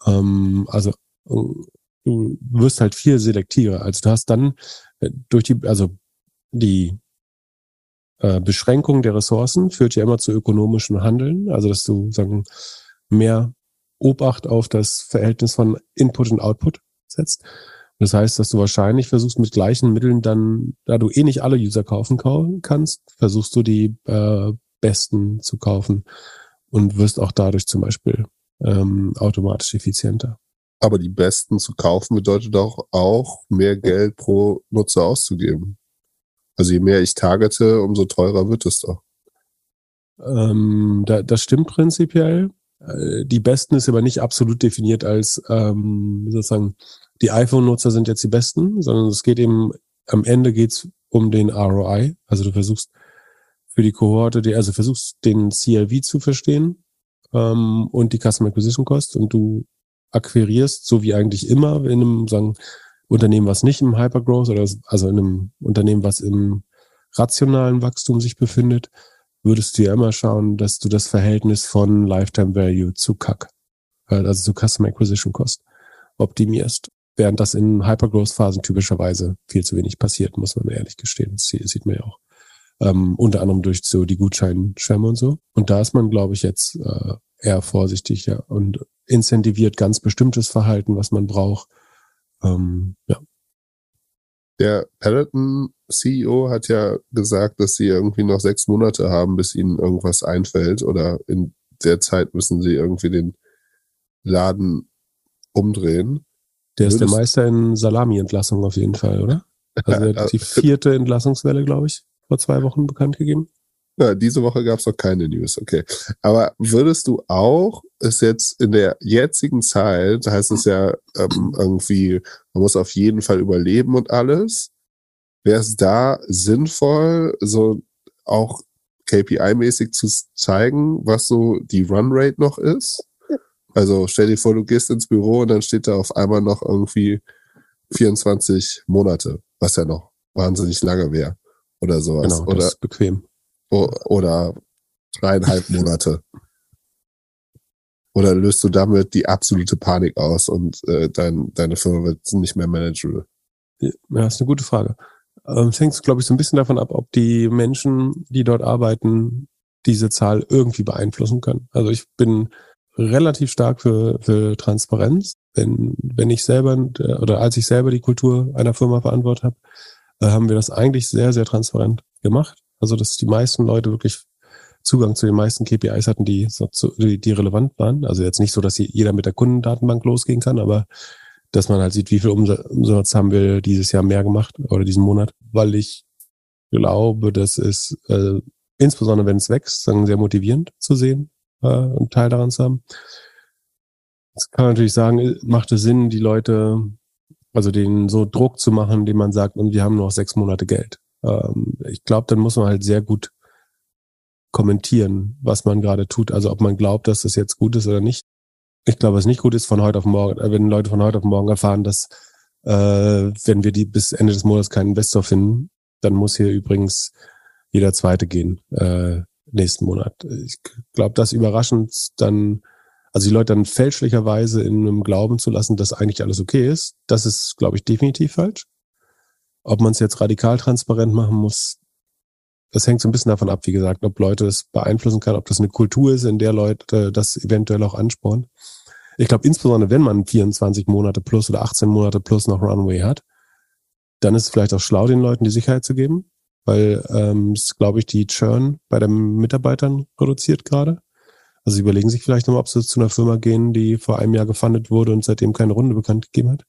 Ähm, also du wirst halt viel selektiver. Also du hast dann äh, durch die, also die äh, Beschränkung der Ressourcen führt ja immer zu ökonomischem Handeln. Also dass du sagen mehr Obacht auf das Verhältnis von Input und Output setzt. Das heißt, dass du wahrscheinlich versuchst mit gleichen Mitteln dann, da du eh nicht alle User kaufen kannst, versuchst du die äh, besten zu kaufen und wirst auch dadurch zum Beispiel ähm, automatisch effizienter. Aber die besten zu kaufen bedeutet auch, auch mehr Geld pro Nutzer auszugeben. Also je mehr ich targete, umso teurer wird es doch. Ähm, da, das stimmt prinzipiell. Äh, die besten ist aber nicht absolut definiert als ähm, sozusagen die iPhone-Nutzer sind jetzt die besten, sondern es geht eben, am Ende geht's um den ROI. Also du versuchst für die Kohorte, die, also versuchst den CLV zu verstehen ähm, und die Customer Acquisition Cost und du akquirierst, so wie eigentlich immer in einem sagen, Unternehmen, was nicht im Hypergrowth oder also in einem Unternehmen, was im rationalen Wachstum sich befindet, würdest du ja immer schauen, dass du das Verhältnis von Lifetime Value zu CAC, äh, also zu Customer Acquisition Cost, optimierst. Während das in Hypergrowth-Phasen typischerweise viel zu wenig passiert, muss man ehrlich gestehen. Das sieht man ja auch. Ähm, unter anderem durch so die Gutscheinschwämme und so. Und da ist man, glaube ich, jetzt äh, eher vorsichtig ja, und incentiviert ganz bestimmtes Verhalten, was man braucht. Ähm, ja. Der Peloton CEO hat ja gesagt, dass sie irgendwie noch sechs Monate haben, bis ihnen irgendwas einfällt oder in der Zeit müssen sie irgendwie den Laden umdrehen. Der ist der Meister in Salami-Entlassung auf jeden Fall, oder? Also der hat die vierte Entlassungswelle, glaube ich, vor zwei Wochen bekannt gegeben. Ja, diese Woche gab es noch keine News, okay. Aber würdest du auch es jetzt in der jetzigen Zeit, heißt es ja ähm, irgendwie, man muss auf jeden Fall überleben und alles, wäre es da sinnvoll, so auch KPI-mäßig zu zeigen, was so die Runrate noch ist? Also stell dir vor, du gehst ins Büro und dann steht da auf einmal noch irgendwie 24 Monate, was ja noch wahnsinnig lange wäre oder sowas. Genau, das oder, ist bequem. oder dreieinhalb *laughs* Monate. Oder löst du damit die absolute Panik aus und äh, dein, deine Firma wird nicht mehr manageable? Ja, das ist eine gute Frage. Ähm, Es hängt, glaube ich, so ein bisschen davon ab, ob die Menschen, die dort arbeiten, diese Zahl irgendwie beeinflussen können. Also ich bin relativ stark für, für Transparenz. Wenn, wenn ich selber äh, oder als ich selber die Kultur einer Firma verantwortet habe, äh, haben wir das eigentlich sehr, sehr transparent gemacht. Also dass die meisten Leute wirklich Zugang zu den meisten KPIs hatten, die, die, die relevant waren. Also jetzt nicht so, dass jeder mit der Kundendatenbank losgehen kann, aber dass man halt sieht, wie viel Umsatz haben wir dieses Jahr mehr gemacht oder diesen Monat, weil ich glaube, das ist äh, insbesondere, wenn es wächst, dann sehr motivierend zu sehen äh, und Teil daran zu haben. Jetzt kann man natürlich sagen, macht es Sinn, die Leute, also denen so Druck zu machen, indem man sagt, und wir haben noch sechs Monate Geld. Ähm, ich glaube, dann muss man halt sehr gut kommentieren, was man gerade tut. Also ob man glaubt, dass das jetzt gut ist oder nicht. Ich glaube, was nicht gut ist von heute auf morgen, äh, wenn Leute von heute auf morgen erfahren, dass äh, wenn wir die bis Ende des Monats keinen Investor finden, dann muss hier übrigens jeder zweite gehen äh, nächsten Monat. Ich glaube, das überraschend dann, also die Leute dann fälschlicherweise in einem Glauben zu lassen, dass eigentlich alles okay ist, das ist, glaube ich, definitiv falsch. Ob man es jetzt radikal transparent machen muss, das hängt so ein bisschen davon ab, wie gesagt, ob Leute das beeinflussen kann, ob das eine Kultur ist, in der Leute das eventuell auch anspornen. Ich glaube, insbesondere wenn man 24 Monate plus oder 18 Monate plus noch Runway hat, dann ist es vielleicht auch schlau, den Leuten die Sicherheit zu geben, weil ähm, es, glaube ich, die Churn bei den Mitarbeitern reduziert gerade. Also sie überlegen sich vielleicht nochmal, ob sie zu einer Firma gehen, die vor einem Jahr gefundet wurde und seitdem keine Runde bekannt gegeben hat.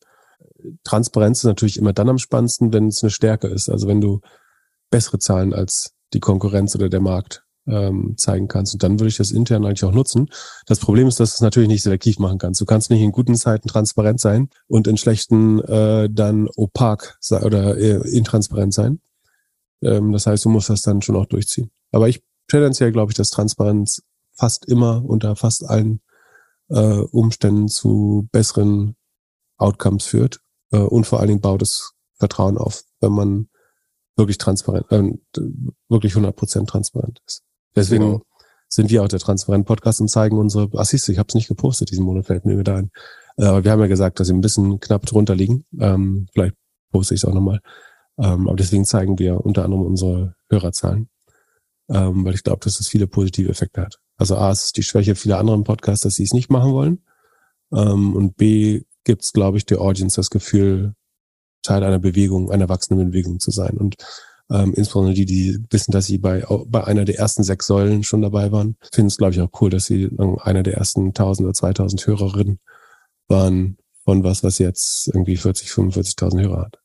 Transparenz ist natürlich immer dann am spannendsten, wenn es eine Stärke ist. Also wenn du bessere Zahlen als die Konkurrenz oder der Markt ähm, zeigen kannst. Und dann würde ich das intern eigentlich auch nutzen. Das Problem ist, dass du es natürlich nicht selektiv machen kannst. Du kannst nicht in guten Zeiten transparent sein und in schlechten äh, dann opak oder äh, intransparent sein. Ähm, das heißt, du musst das dann schon auch durchziehen. Aber ich tendenziell glaube ich, dass Transparenz fast immer unter fast allen äh, Umständen zu besseren Outcomes führt. Äh, und vor allen Dingen baut es Vertrauen auf, wenn man wirklich transparent, äh, wirklich 100% transparent ist. Deswegen genau. sind wir auch der transparent Podcast und zeigen unsere, ach siehst du, ich habe es nicht gepostet, diesen Monat fällt mir wieder ein. Äh, aber wir haben ja gesagt, dass sie ein bisschen knapp drunter liegen. Ähm, vielleicht poste ich es auch nochmal. Ähm, aber deswegen zeigen wir unter anderem unsere Hörerzahlen, ähm, weil ich glaube, dass es viele positive Effekte hat. Also A, es ist die Schwäche vieler anderen Podcasts, dass sie es nicht machen wollen. Ähm, und B, gibt es, glaube ich, der Audience das Gefühl, Teil einer Bewegung, einer wachsenden Bewegung zu sein. Und ähm, insbesondere die, die wissen, dass sie bei, bei einer der ersten sechs Säulen schon dabei waren, finden es, glaube ich, auch cool, dass sie einer der ersten 1000 oder 2000 Hörerinnen waren von was, was jetzt irgendwie 40, 45.000 Hörer hat.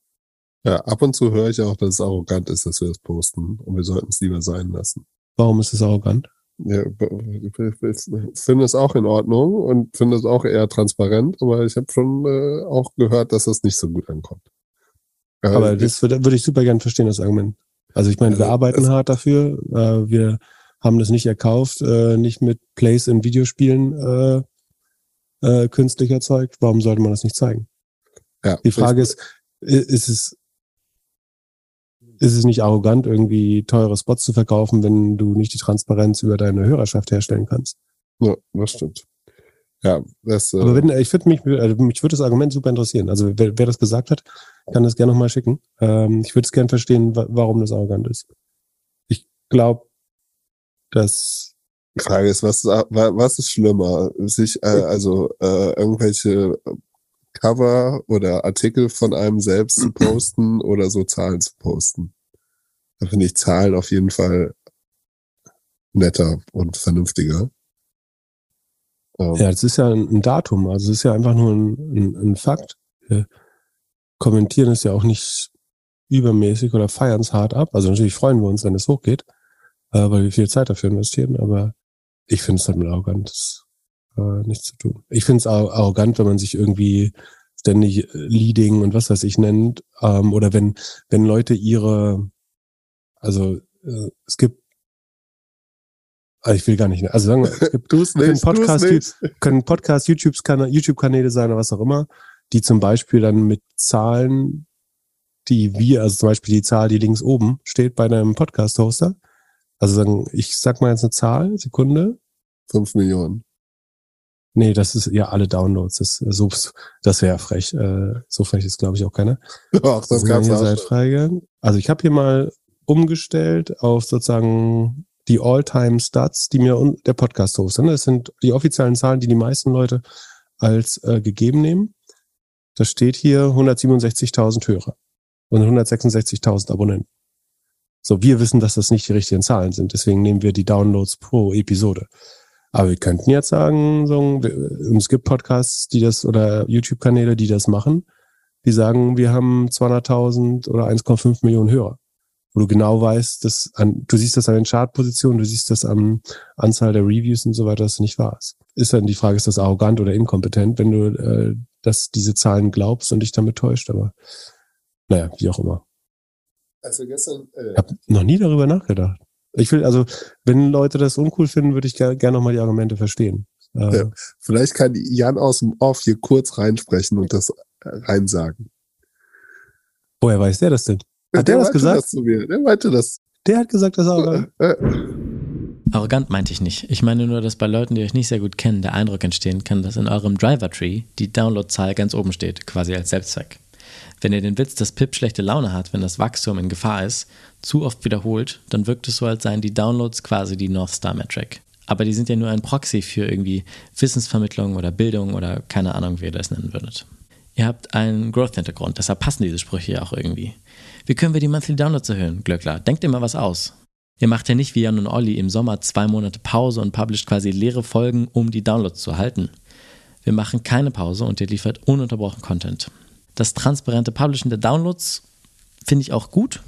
Ja, ab und zu höre ich auch, dass es arrogant ist, dass wir das posten und wir sollten es lieber sein lassen. Warum ist es arrogant? Ja, ich finde es auch in Ordnung und finde es auch eher transparent, aber ich habe schon äh, auch gehört, dass das nicht so gut ankommt. Aber das würde, würde ich super gern verstehen, das Argument. Also ich meine, wir also, arbeiten hart dafür. Äh, wir haben das nicht erkauft, äh, nicht mit Plays in Videospielen äh, äh, künstlich erzeugt. Warum sollte man das nicht zeigen? Ja, Die Frage ist, ist es, ist es nicht arrogant, irgendwie teure Spots zu verkaufen, wenn du nicht die Transparenz über deine Hörerschaft herstellen kannst? Ja, das stimmt. Ja, das, äh Aber wenn, ich würde mich, also mich würde das Argument super interessieren. Also wer, wer das gesagt hat, kann das gerne nochmal schicken. Ähm, ich würde es gerne verstehen, wa warum das arrogant ist. Ich glaube, dass die Frage ist, was, was ist schlimmer? Sich, äh, also äh, irgendwelche Cover oder Artikel von einem selbst zu posten *clears throat* oder so Zahlen zu posten. Da finde ich Zahlen auf jeden Fall netter und vernünftiger. Ähm, ja, das ist ja ein, Datum, also es ist ja einfach nur ein, ein, ein Fakt. Wir kommentieren es ja auch nicht übermäßig oder feiern es hart ab. Also natürlich freuen wir uns, wenn es hochgeht, äh, weil wir viel Zeit dafür investieren, aber ich finde es halt mit arrogant äh, nichts zu tun. Ich finde es arrogant, wenn man sich irgendwie ständig Leading und was weiß ich nennt, ähm, oder wenn, wenn Leute ihre, also äh, es gibt ich will gar nicht, also sagen wir, es gibt *laughs* können nicht, Podcast, nicht. können Podcast, YouTube-Kanäle YouTube sein oder was auch immer, die zum Beispiel dann mit Zahlen, die wir, also zum Beispiel die Zahl, die links oben steht bei einem Podcast-Hoster. Also sagen, ich sag mal jetzt eine Zahl, Sekunde. Fünf Millionen. Nee, das ist ja alle Downloads. Das, so, das wäre frech. Äh, so frech ist, glaube ich, auch keiner. *laughs* Ach, das hier auch freigegangen. Also ich habe hier mal umgestellt auf sozusagen die All-Time-Stats, die mir der Podcast-Host. Ne? Das sind die offiziellen Zahlen, die die meisten Leute als äh, gegeben nehmen. Da steht hier 167.000 Hörer und 166.000 Abonnenten. So, wir wissen, dass das nicht die richtigen Zahlen sind. Deswegen nehmen wir die Downloads pro Episode. Aber wir könnten jetzt sagen, so, es gibt Podcasts, die das oder YouTube-Kanäle, die das machen, die sagen, wir haben 200.000 oder 1,5 Millionen Hörer. Wo du genau weißt, dass an, du siehst das an den Chartpositionen, du siehst das an Anzahl der Reviews und so weiter, dass es nicht wahr ist. Ist dann die Frage, ist das arrogant oder inkompetent, wenn du äh, dass diese Zahlen glaubst und dich damit täuscht, aber naja, wie auch immer. Also gestern, äh, Ich habe noch nie darüber nachgedacht. Ich will, also, wenn Leute das uncool finden, würde ich gerne gern nochmal die Argumente verstehen. Äh, Ja. vielleicht kann Jan aus dem Off hier kurz reinsprechen und das äh, reinsagen. Woher weiß der das denn? Hat der das meinte gesagt? Das zu mir. Der meinte das. Der hat gesagt, das ist arrogant. Arrogant meinte ich nicht. Ich meine nur, dass bei Leuten, die euch nicht sehr gut kennen, der Eindruck entstehen kann, dass in eurem Driver-Tree die Download-Zahl ganz oben steht, quasi als Selbstzweck. Wenn ihr den Witz, dass Pip schlechte Laune hat, wenn das Wachstum in Gefahr ist, zu oft wiederholt, dann wirkt es so, als seien die Downloads quasi die North Star Metric. Aber die sind ja nur ein Proxy für irgendwie Wissensvermittlung oder Bildung oder keine Ahnung, wie ihr das nennen würdet. Ihr habt einen Growth-Hintergrund, deshalb passen diese Sprüche ja auch irgendwie. Wie können wir die Monthly Downloads erhöhen, Glöckler? Denkt mal was aus. Ihr macht ja nicht wie Jan und Olli im Sommer zwei Monate Pause und publisht quasi leere Folgen, um die Downloads zu halten. Wir machen keine Pause und ihr liefert ununterbrochen Content. Das transparente Publishen der Downloads finde ich auch gut.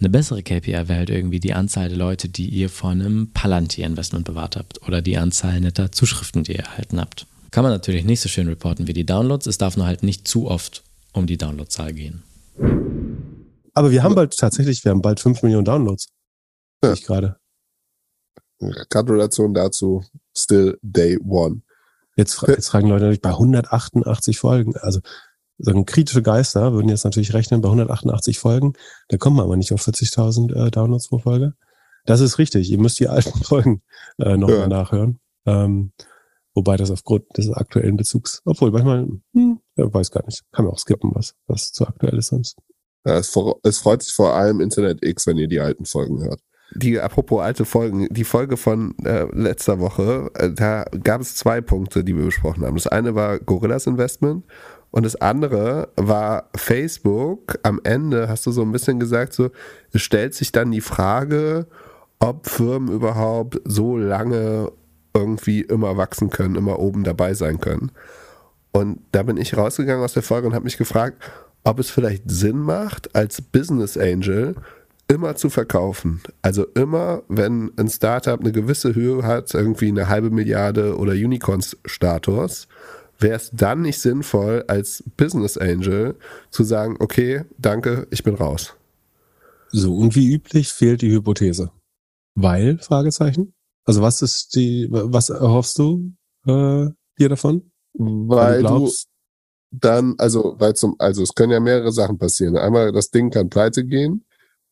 Eine bessere KPI wäre halt irgendwie die Anzahl der Leute, die ihr vor einem Palantir-Investment bewahrt habt oder die Anzahl netter Zuschriften, die ihr erhalten habt. Kann man natürlich nicht so schön reporten wie die Downloads, es darf nur halt nicht zu oft um die Downloadzahl gehen. Aber wir haben bald tatsächlich, wir haben bald 5 Millionen Downloads. Ja. Ich gerade. Gratulation dazu. Still day one. Jetzt, jetzt fragen Leute natürlich bei 188 Folgen. Also sagen kritische Geister würden jetzt natürlich rechnen bei 188 Folgen. Da kommen wir aber nicht auf 40.000 äh, Downloads pro Folge. Das ist richtig. Ihr müsst die alten *laughs* Folgen äh, nochmal Ja. nachhören. Ähm, wobei das aufgrund des aktuellen Bezugs, obwohl manchmal, hm, weiß gar nicht, kann man auch skippen, was, was zu aktuell ist sonst. Es, es freut sich vor allem Internet X, wenn ihr die alten Folgen hört. Die, apropos alte Folgen, die Folge von äh, letzter Woche, äh, da gab es zwei Punkte, die wir besprochen haben. Das eine war Gorillas Investment und das andere war Facebook. Am Ende hast du so ein bisschen gesagt, so, es stellt sich dann die Frage, ob Firmen überhaupt so lange irgendwie immer wachsen können, immer oben dabei sein können. Und da bin ich rausgegangen aus der Folge und habe mich gefragt, ob es vielleicht Sinn macht, als Business Angel immer zu verkaufen. Also immer, wenn ein Startup eine gewisse Höhe hat, irgendwie eine halbe Milliarde oder Unicorns-Status, wäre es dann nicht sinnvoll, als Business Angel zu sagen, okay, danke, ich bin raus. So, und wie üblich fehlt die Hypothese. Weil, Fragezeichen? Also was ist die, was erhoffst du äh, dir davon? Weil du dann, also, weil zum, also es können ja mehrere Sachen passieren. Einmal, das Ding kann pleite gehen.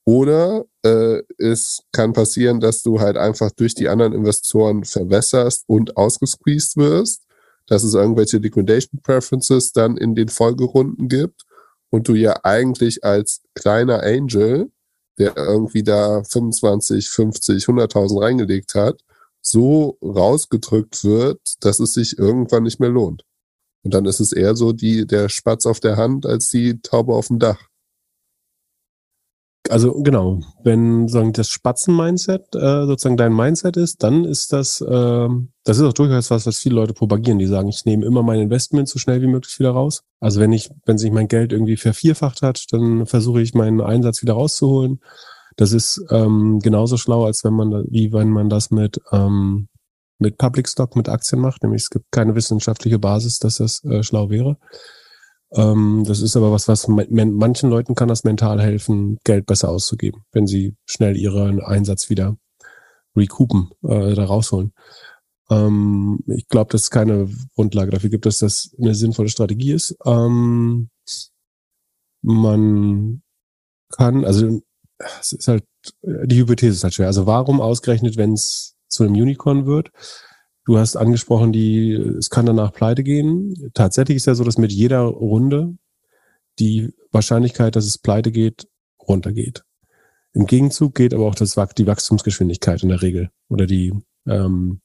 Oder äh, es kann passieren, dass du halt einfach durch die anderen Investoren verwässerst und ausgesqueezed wirst, dass es irgendwelche Liquidation Preferences dann in den Folgerunden gibt und du ja eigentlich als kleiner Angel, der irgendwie da 25, 50, 100.000 reingelegt hat, so rausgedrückt wird, dass es sich irgendwann nicht mehr lohnt. Und dann ist es eher so die, der Spatz auf der Hand als die Taube auf dem Dach. Also genau, wenn sagen das Spatzen-Mindset äh, sozusagen dein Mindset ist, dann ist das, äh, das ist auch durchaus was, was viele Leute propagieren. Die sagen, ich nehme immer mein Investment so schnell wie möglich wieder raus. Also wenn ich, wenn sich mein Geld irgendwie vervierfacht hat, dann versuche ich meinen Einsatz wieder rauszuholen. Das ist ähm, genauso schlau, als wenn man, wie wenn man das mit ähm, mit Public Stock, mit Aktien macht. Nämlich es gibt keine wissenschaftliche Basis, dass das äh, schlau wäre. Ähm, das ist aber was, was manchen Leuten kann das mental helfen, Geld besser auszugeben, wenn sie schnell ihren Einsatz wieder recoupen, äh, da rausholen. Ähm, ich glaube, dass es keine Grundlage dafür gibt, dass das eine sinnvolle Strategie ist. Ähm, man kann, also es ist halt, die Hypothese ist halt schwer. Also warum ausgerechnet, wenn es zu einem Unicorn wird? Du hast angesprochen, die, es kann danach pleite gehen. Tatsächlich ist ja so, dass mit jeder Runde die Wahrscheinlichkeit, dass es pleite geht, runtergeht. Im Gegenzug geht aber auch das, die Wachstumsgeschwindigkeit in der Regel oder die, ähm,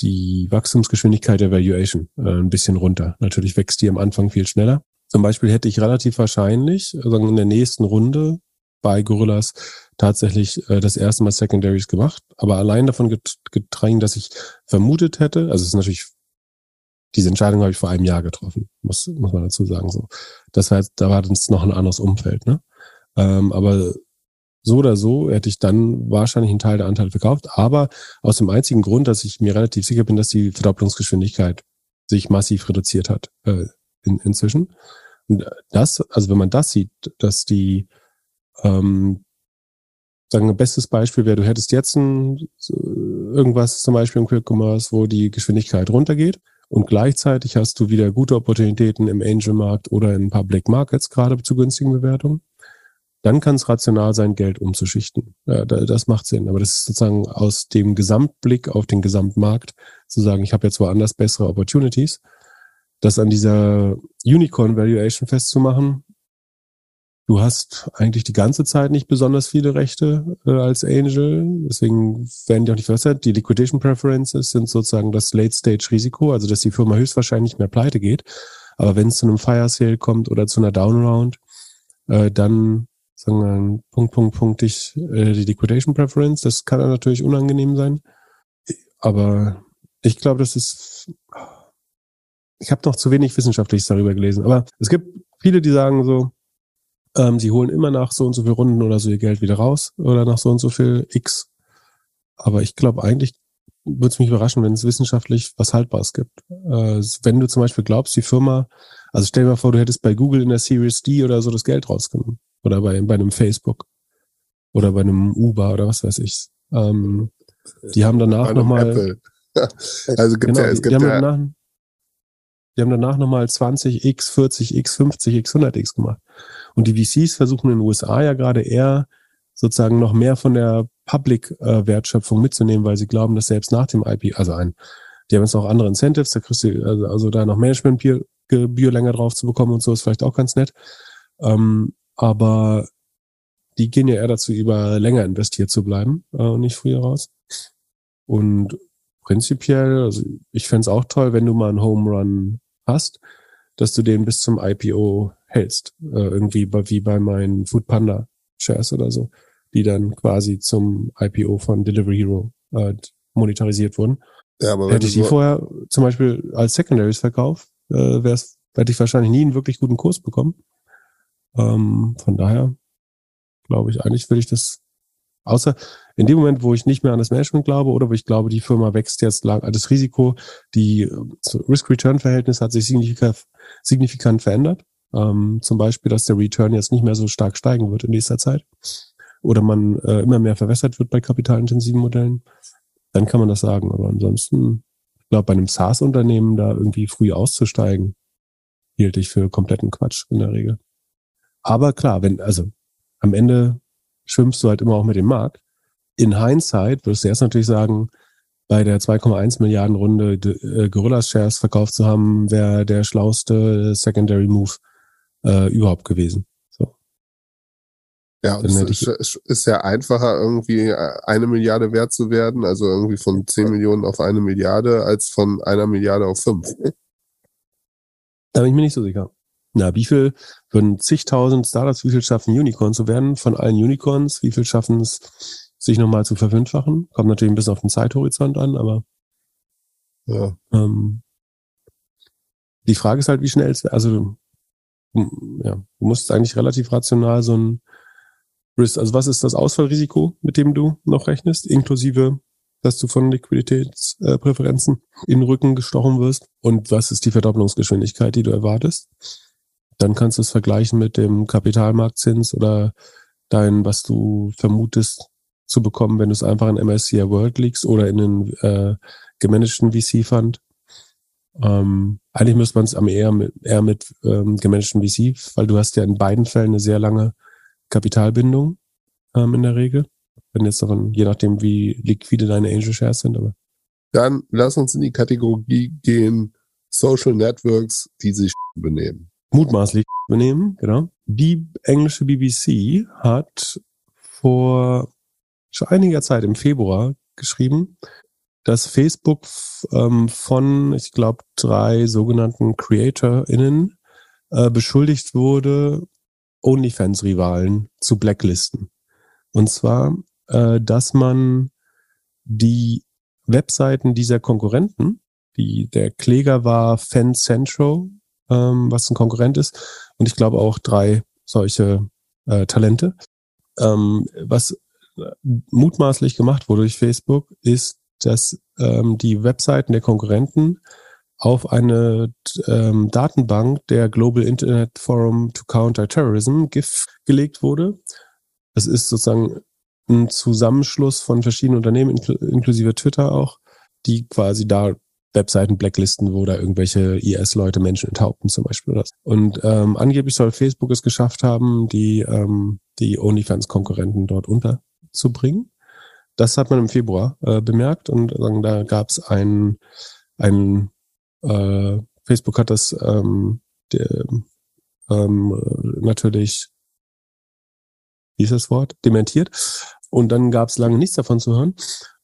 die Wachstumsgeschwindigkeit der Valuation äh, ein bisschen runter. Natürlich wächst die am Anfang viel schneller. Zum Beispiel hätte ich relativ wahrscheinlich also in der nächsten Runde bei Gorillas tatsächlich äh, das erste Mal Secondaries gemacht, aber allein davon getragen, dass ich vermutet hätte, also es ist natürlich, diese Entscheidung habe ich vor einem Jahr getroffen, muss, muss man dazu sagen. So, Das heißt, da war das noch ein anderes Umfeld, ne? Ähm, aber so oder so hätte ich dann wahrscheinlich einen Teil der Anteile verkauft, aber aus dem einzigen Grund, dass ich mir relativ sicher bin, dass die Verdopplungsgeschwindigkeit sich massiv reduziert hat äh, in, inzwischen. Und das, also wenn man das sieht, dass die ähm, sagen, ein bestes Beispiel wäre, du hättest jetzt ein, irgendwas zum Beispiel im Quick Commerce, wo die Geschwindigkeit runtergeht und gleichzeitig hast du wieder gute Opportunitäten im Angel-Markt oder in Public Markets, gerade zu günstigen Bewertungen. Dann kann es rational sein, Geld umzuschichten. Ja, das macht Sinn. Aber das ist sozusagen aus dem Gesamtblick auf den Gesamtmarkt zu sagen, ich habe jetzt woanders bessere Opportunities. Das an dieser Unicorn Valuation festzumachen, Du hast eigentlich die ganze Zeit nicht besonders viele Rechte äh, als Angel, deswegen werden die auch nicht verbessert. Die Liquidation Preferences sind sozusagen das Late-Stage-Risiko, also dass die Firma höchstwahrscheinlich mehr pleite geht. Aber wenn es zu einem Fire Sale kommt oder zu einer Downround, äh, dann sagen wir Punkt, Punkt, Punkt, ich, äh, die Liquidation Preference, das kann natürlich unangenehm sein. Aber ich glaube, das ist, ich habe noch zu wenig Wissenschaftliches darüber gelesen. Aber es gibt viele, die sagen so, ähm, sie holen immer nach so und so viel Runden oder so ihr Geld wieder raus oder nach so und so viel X. Aber ich glaube eigentlich würde es mich überraschen, wenn es wissenschaftlich was Haltbares gibt. Äh, wenn du zum Beispiel glaubst, die Firma, also stell dir mal vor, du hättest bei Google in der Series D oder so das Geld rausgenommen. Oder bei, bei einem Facebook. Oder bei einem Uber oder was weiß ich. Ähm, die haben danach nochmal. *laughs* also gibt's genau, ja, es gibt ja. Die haben danach nochmal 20x, 40x, 50x, 100x gemacht. Und die VCs versuchen in den USA ja gerade eher sozusagen noch mehr von der Public-Wertschöpfung mitzunehmen, weil sie glauben, dass selbst nach dem IP, also ein, die haben jetzt auch andere Incentives, da kriegst du, also, also da noch Managementgebühr länger drauf zu bekommen und so ist vielleicht auch ganz nett. Ähm, aber die gehen ja eher dazu über, länger investiert zu bleiben äh, und nicht früher raus. Und prinzipiell, also ich fände es auch toll, wenn du mal einen Home Run hast, dass du den bis zum IPO hältst. Äh, irgendwie bei, wie bei meinen Food Panda Shares oder so, die dann quasi zum IPO von Delivery Hero äh, monetarisiert wurden. Ja, aber Hätte ich die vorher zum Beispiel als Secondaries verkauft, äh, wär's, hätte ich wahrscheinlich nie einen wirklich guten Kurs bekommen. Ähm, von daher glaube ich, eigentlich würde ich das, außer in dem Moment, wo ich nicht mehr an das Management glaube oder wo ich glaube, die Firma wächst jetzt lang, das Risiko, die Risk-Return-Verhältnis hat sich signifikant, signifikant verändert. Ähm, zum Beispiel, dass der Return jetzt nicht mehr so stark steigen wird in nächster Zeit. Oder man äh, immer mehr verwässert wird bei kapitalintensiven Modellen. Dann kann man das sagen. Aber ansonsten, ich glaube, bei einem SaaS-Unternehmen da irgendwie früh auszusteigen, hielt ich für kompletten Quatsch in der Regel. Aber klar, wenn, also am Ende schwimmst du halt immer auch mit dem Markt. In Hindsight würdest du erst natürlich sagen, bei der 2,1 Milliarden Runde äh, Gorillas Shares verkauft zu haben, wäre der schlauste Secondary Move äh, überhaupt gewesen. So. Ja, es ist, ist ja einfacher, irgendwie äh, eine Milliarde wert zu werden, also irgendwie von 10 Millionen auf eine Milliarde, als von einer Milliarde auf fünf. Da bin ich mir nicht so sicher. Na, wie viel würden zigtausend Startups, wie viel schaffen Unicorns zu werden? Von allen Unicorns, wie viel schaffen es, sich nochmal zu verfünffachen? Kommt natürlich ein bisschen auf den Zeithorizont an, aber ja. ähm, die Frage ist halt, wie schnell es, also ja, du musst eigentlich relativ rational so ein Risk, also was ist das Ausfallrisiko, mit dem du noch rechnest, inklusive, dass du von Liquiditätspräferenzen in den Rücken gestochen wirst und was ist die Verdopplungsgeschwindigkeit, die du erwartest. Dann kannst du es vergleichen mit dem Kapitalmarktzins oder dein, was du vermutest zu bekommen, wenn du es einfach in MSCI World legst oder in einen äh, gemanagten VC-Fund. Ähm, eigentlich müsste man es am eher mit, eher mit ähm, gemanagten VC, weil du hast ja in beiden Fällen eine sehr lange Kapitalbindung ähm, in der Regel. Wenn jetzt davon, je nachdem, wie liquide deine Angel Shares sind, aber. Dann lass uns in die Kategorie gehen, Social Networks, die sich benehmen. Mutmaßlich benehmen, genau. Die englische BBC hat vor schon einiger Zeit im Februar geschrieben, dass Facebook ähm, von, ich glaube, drei sogenannten CreatorInnen äh, beschuldigt wurde, OnlyFans-Rivalen zu blacklisten. Und zwar, äh, dass man die Webseiten dieser Konkurrenten, die der Kläger war Fan Central, ähm, was ein Konkurrent ist, und ich glaube auch drei solche äh, Talente. Ähm, was mutmaßlich gemacht wurde durch Facebook, ist, dass ähm, die Webseiten der Konkurrenten auf eine ähm, Datenbank der Global Internet Forum to Counter Terrorism, GIF, gelegt wurde. Das ist sozusagen ein Zusammenschluss von verschiedenen Unternehmen, inkl inklusive Twitter auch, die quasi da Webseiten blacklisten, wo da irgendwelche IS-Leute Menschen enthaupten zum Beispiel. Oder Und ähm, angeblich soll Facebook es geschafft haben, die, ähm, die OnlyFans-Konkurrenten dort unterzubringen. Das hat man im Februar äh, bemerkt und sagen, da gab es ein, ein äh, Facebook hat das ähm, der, ähm, natürlich, wie ist das Wort, dementiert. Und dann gab es lange nichts davon zu hören.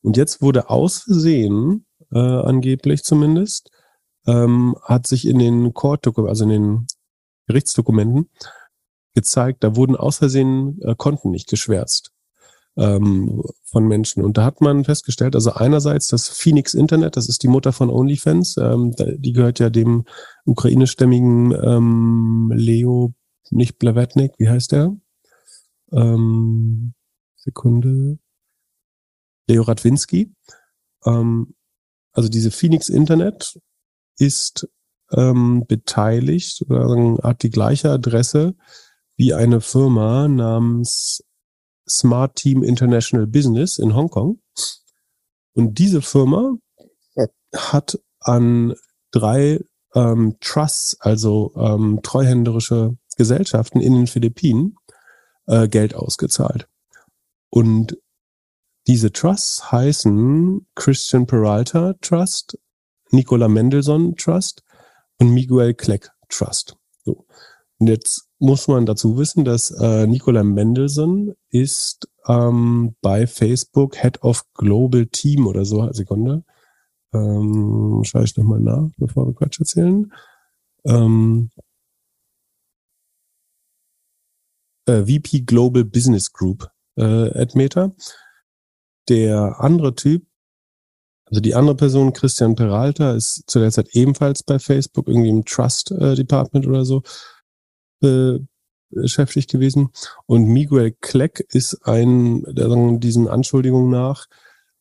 Und jetzt wurde aus Versehen, äh, angeblich zumindest, ähm, hat sich in den Court, also in den Gerichtsdokumenten gezeigt, da wurden aus Versehen äh, Konten nicht geschwärzt ähm, von Menschen. Und da hat man festgestellt, also einerseits das Phoenix Internet, das ist die Mutter von OnlyFans, ähm, die gehört ja dem ukrainischstämmigen ähm, Leo, nicht Blavetnik, wie heißt der? Ähm, Sekunde. Leo Radwinski. Ähm, also diese Phoenix Internet ist ähm, beteiligt oder hat die gleiche Adresse wie eine Firma namens Smart Team International Business in Hongkong. Und diese Firma hat an drei ähm, Trusts, also ähm, treuhänderische Gesellschaften in den Philippinen, äh, Geld ausgezahlt. Und diese Trusts heißen Christian Peralta Trust, Nicola Mendelssohn Trust und Miguel Kleck Trust. So. Und jetzt muss man dazu wissen, dass äh, Nicola Mendelssohn ist ähm, bei Facebook Head of Global Team oder so. Sekunde. Ähm, schaue ich nochmal nach, bevor wir Quatsch erzählen. Ähm, äh, VP Global Business Group äh, at Meta. Der andere Typ, also die andere Person, Christian Peralta, ist zu der Zeit ebenfalls bei Facebook, irgendwie im Trust äh, Department oder so äh, beschäftigt gewesen. Und Miguel Kleck ist ein, der sagen, diesen Anschuldigungen nach,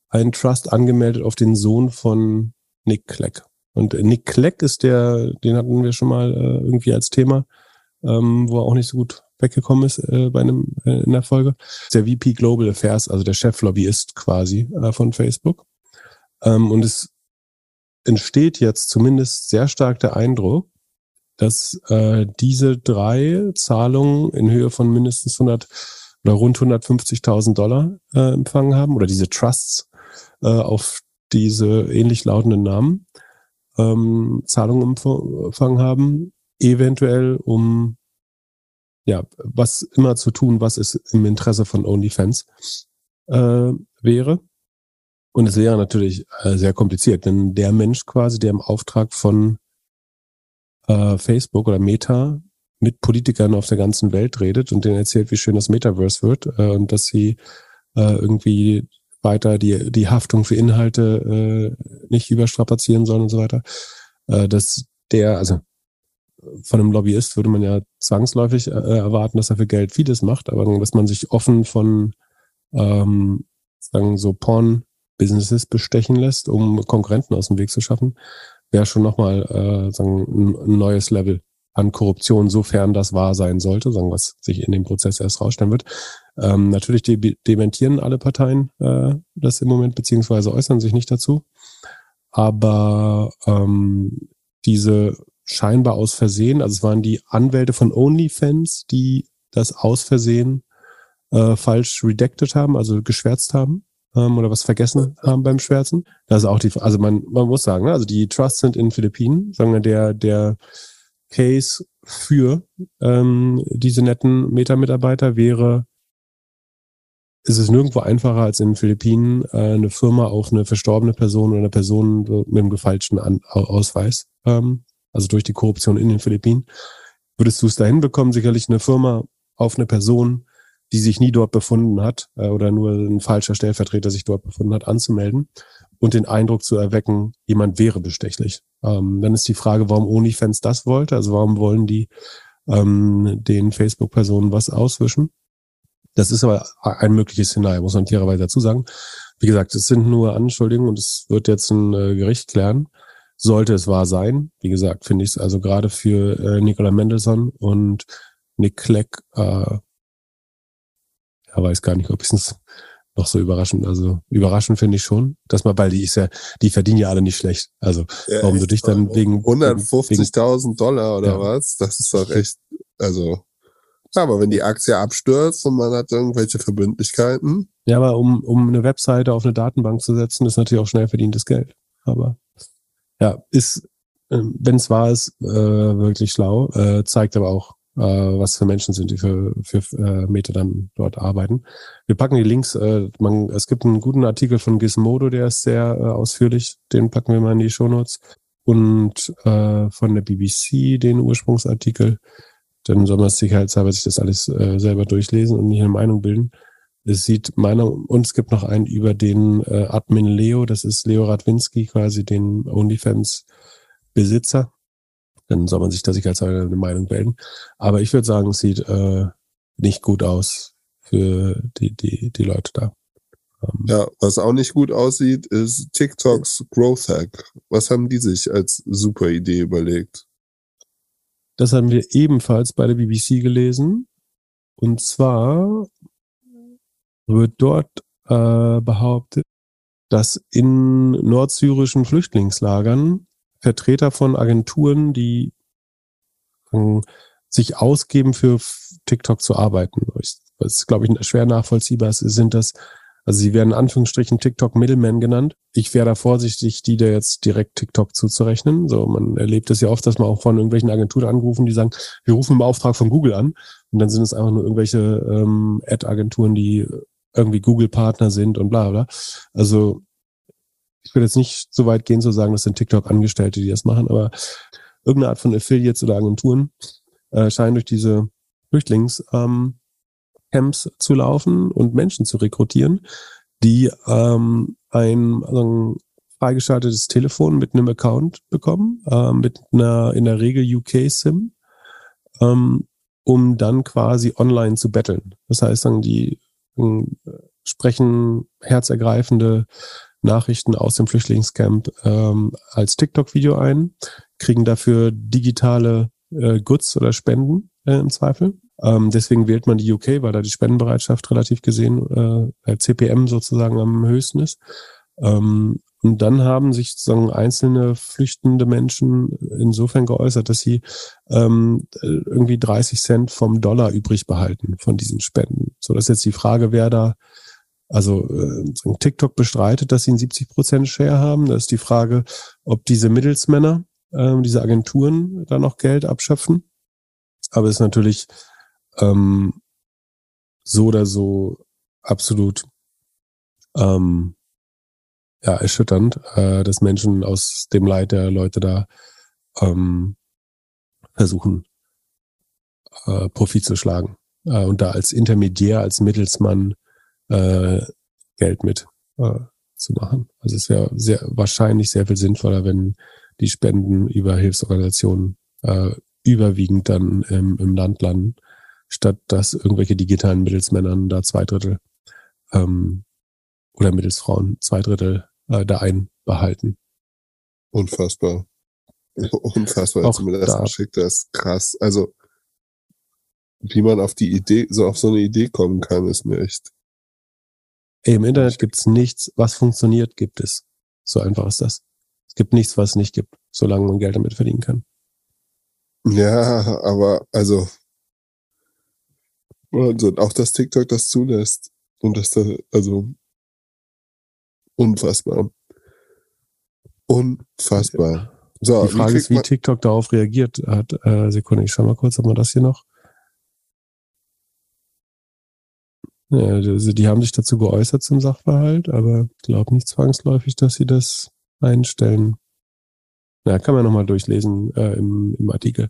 ein Trust angemeldet auf den Sohn von Nick Clegg. Und Nick Clegg ist der, den hatten wir schon mal äh, irgendwie als Thema, ähm, wo er auch nicht so gut weggekommen ist äh, bei einem äh, in der Folge. Der VP Global Affairs, also der Cheflobbyist quasi äh, von Facebook. Ähm, und es entsteht jetzt zumindest sehr stark der Eindruck, dass äh, diese drei Zahlungen in Höhe von mindestens 100 oder rund 150.000 Dollar äh, empfangen haben oder diese Trusts äh, auf diese ähnlich lautenden Namen ähm, Zahlungen empfangen haben, eventuell um ja was immer zu tun, was es im Interesse von OnlyFans äh, wäre. Und es wäre natürlich äh, sehr kompliziert, denn der Mensch quasi, der im Auftrag von äh, Facebook oder Meta mit Politikern auf der ganzen Welt redet und denen erzählt, wie schön das Metaverse wird äh, und dass sie äh, irgendwie weiter die, die Haftung für Inhalte äh, nicht überstrapazieren sollen und so weiter. Äh, dass der, also von einem Lobbyist würde man ja zwangsläufig äh, erwarten, dass er für Geld vieles macht, aber dass man sich offen von ähm, sagen so Porn-Businesses bestechen lässt, um Konkurrenten aus dem Weg zu schaffen, wäre schon nochmal äh, sagen, ein, ein neues Level an Korruption, sofern das wahr sein sollte, sagen was sich in dem Prozess erst rausstellen wird. Ähm, natürlich de dementieren alle Parteien äh, das im Moment, beziehungsweise äußern sich nicht dazu. Aber ähm, diese scheinbar aus Versehen, also es waren die Anwälte von OnlyFans, die das aus Versehen äh, falsch redacted haben, also geschwärzt haben ähm, oder was vergessen haben beim Schwärzen. Das ist auch die, also man, man muss sagen, ne, also die Trusts sind in Philippinen, sagen wir, der, der Case für ähm, diese netten Meta-Mitarbeiter wäre, ist es nirgendwo einfacher als in den Philippinen äh, eine Firma auf eine verstorbene Person oder eine Person mit einem gefälschten An Ausweis, ähm, also durch die Korruption in den Philippinen. Würdest du es dahin bekommen, sicherlich eine Firma auf eine Person, die sich nie dort befunden hat äh, oder nur ein falscher Stellvertreter sich dort befunden hat, anzumelden und den Eindruck zu erwecken, jemand wäre bestechlich. Ähm, dann ist die Frage, warum OnlyFans das wollte, also warum wollen die ähm, den Facebook-Personen was auswischen? Das ist aber ein mögliches Szenario, muss man fairerweise dazu sagen. Wie gesagt, es sind nur Anschuldigungen und es wird jetzt ein äh, Gericht klären. Sollte es wahr sein, wie gesagt, finde ich es also gerade für äh, Nicola Mendelssohn und Nick Clegg äh, ja, weiß gar nicht, ob ich es noch so überraschend. Also überraschend finde ich schon, dass man, weil die ist ja, die verdienen ja alle nicht schlecht. Also ja, warum du dich dann wegen 150.000 Dollar oder ja. was? Das ist doch echt, also. Ja, aber wenn die Aktie abstürzt und man hat irgendwelche Verbindlichkeiten. Ja, aber um, um eine Webseite auf eine Datenbank zu setzen, ist natürlich auch schnell verdientes Geld. Aber ja, ist, ähm, wenn es wahr ist, äh, wirklich schlau, äh, zeigt aber auch, äh, was für Menschen sind, die für, für äh, Meta dann dort arbeiten. Wir packen die Links, äh, man, es gibt einen guten Artikel von Gizmodo, der ist sehr äh, ausführlich, den packen wir mal in die Shownotes. Und äh, von der BBC den Ursprungsartikel. Dann soll man sicherheitshalber sich das alles äh, selber durchlesen und nicht eine Meinung bilden. Es sieht meiner, und es gibt noch einen über den äh, Admin Leo, das ist Leo Radwinski, quasi den OnlyFans Besitzer dann soll man sich da sicherheitshalber eine Meinung bilden. Aber ich würde sagen, es sieht äh, nicht gut aus für die, die, die Leute da. Ähm, ja, was auch nicht gut aussieht, ist TikToks Growth Hack. Was haben die sich als super Idee überlegt? Das haben wir ebenfalls bei der BBC gelesen. Und zwar wird dort äh, behauptet, dass in nordsyrischen Flüchtlingslagern Vertreter von Agenturen, die äh, sich ausgeben, für TikTok zu arbeiten. Was, ist, glaube ich, schwer nachvollziehbar sind das, also sie werden in Anführungsstrichen TikTok Middleman genannt. Ich wäre da vorsichtig, die da jetzt direkt TikTok zuzurechnen. So, man erlebt es ja oft, dass man auch von irgendwelchen Agenturen angerufen, die sagen, wir rufen im Auftrag von Google an. Und dann sind es einfach nur irgendwelche ähm, Ad-Agenturen, die irgendwie Google-Partner sind und bla bla. Also ich würde jetzt nicht so weit gehen zu sagen, das sind TikTok-Angestellte, die das machen, aber irgendeine Art von Affiliates oder Agenturen äh, scheinen durch diese Flüchtlings ähm, zu laufen und Menschen zu rekrutieren, die ähm, ein, also freigeschaltetes Telefon mit einem Account bekommen, äh, mit einer in der Regel UK-SIM, ähm, um dann quasi online zu betteln. Das heißt, dann die sprechen herzergreifende Nachrichten aus dem Flüchtlingscamp ähm, als TikTok-Video ein, kriegen dafür digitale äh, Goods oder Spenden äh, im Zweifel. Ähm, deswegen wählt man die UK, weil da die Spendenbereitschaft relativ gesehen äh, CPM sozusagen am höchsten ist. Ähm, und dann haben sich sozusagen einzelne flüchtende Menschen insofern geäußert, dass sie ähm, irgendwie 30 Cent vom Dollar übrig behalten von diesen Spenden. So, das ist jetzt die Frage, wer da also äh, TikTok bestreitet, dass sie einen 70% Share haben. Da ist die Frage, ob diese Mittelsmänner, äh, diese Agenturen da noch Geld abschöpfen. Aber es ist natürlich ähm, so oder so absolut ähm, ja, erschütternd, äh, dass Menschen aus dem Leid der Leute da ähm, versuchen, äh, Profit zu schlagen. Äh, und da als Intermediär, als Mittelsmann äh, Geld mit äh, zu machen. Also es wäre sehr wahrscheinlich sehr viel sinnvoller, wenn die Spenden über Hilfsorganisationen äh, überwiegend dann im, im Land landen, statt dass irgendwelche digitalen Mittelsmännern da zwei Drittel ähm, oder Mittelsfrauen zwei Drittel äh, da einbehalten. Unfassbar. *laughs* Unfassbar, als du mir das da. geschickt hast. Krass. Also, wie man auf die Idee, so auf so eine Idee kommen kann, ist mir echt. Ey, Im Internet gibt's nichts, was funktioniert, gibt es. So einfach ist das. Es gibt nichts, was es nicht gibt, solange man Geld damit verdienen kann. Ja, aber also Wahnsinn. Auch dass TikTok das zulässt. Und dass da, also unfassbar. Unfassbar. So, Die Frage wie ist, wie TikTok darauf reagiert hat. Äh, Sekunde, ich schau mal kurz, ob man das hier noch. Ja, also die haben sich dazu geäußert zum Sachverhalt, aber ich glaube nicht zwangsläufig, dass sie das einstellen. Na, kann man nochmal durchlesen äh, im, im Artikel.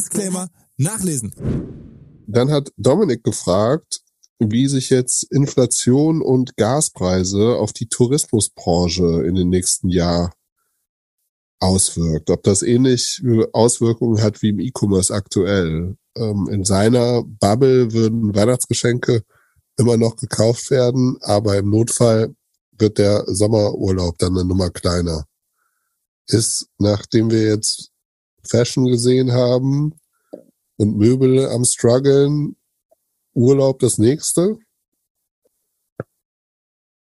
Disclaimer nachlesen. dann hat Dominik gefragt, wie sich jetzt Inflation und Gaspreise auf die Tourismusbranche in den nächsten Jahr auswirkt. Ob das ähnlich Auswirkungen hat wie im E-Commerce aktuell. Ähm, in seiner Bubble würden Weihnachtsgeschenke immer noch gekauft werden, aber im Notfall wird der Sommerurlaub dann eine Nummer kleiner. Ist, nachdem wir jetzt Fashion gesehen haben und Möbel am struggeln, Urlaub das nächste?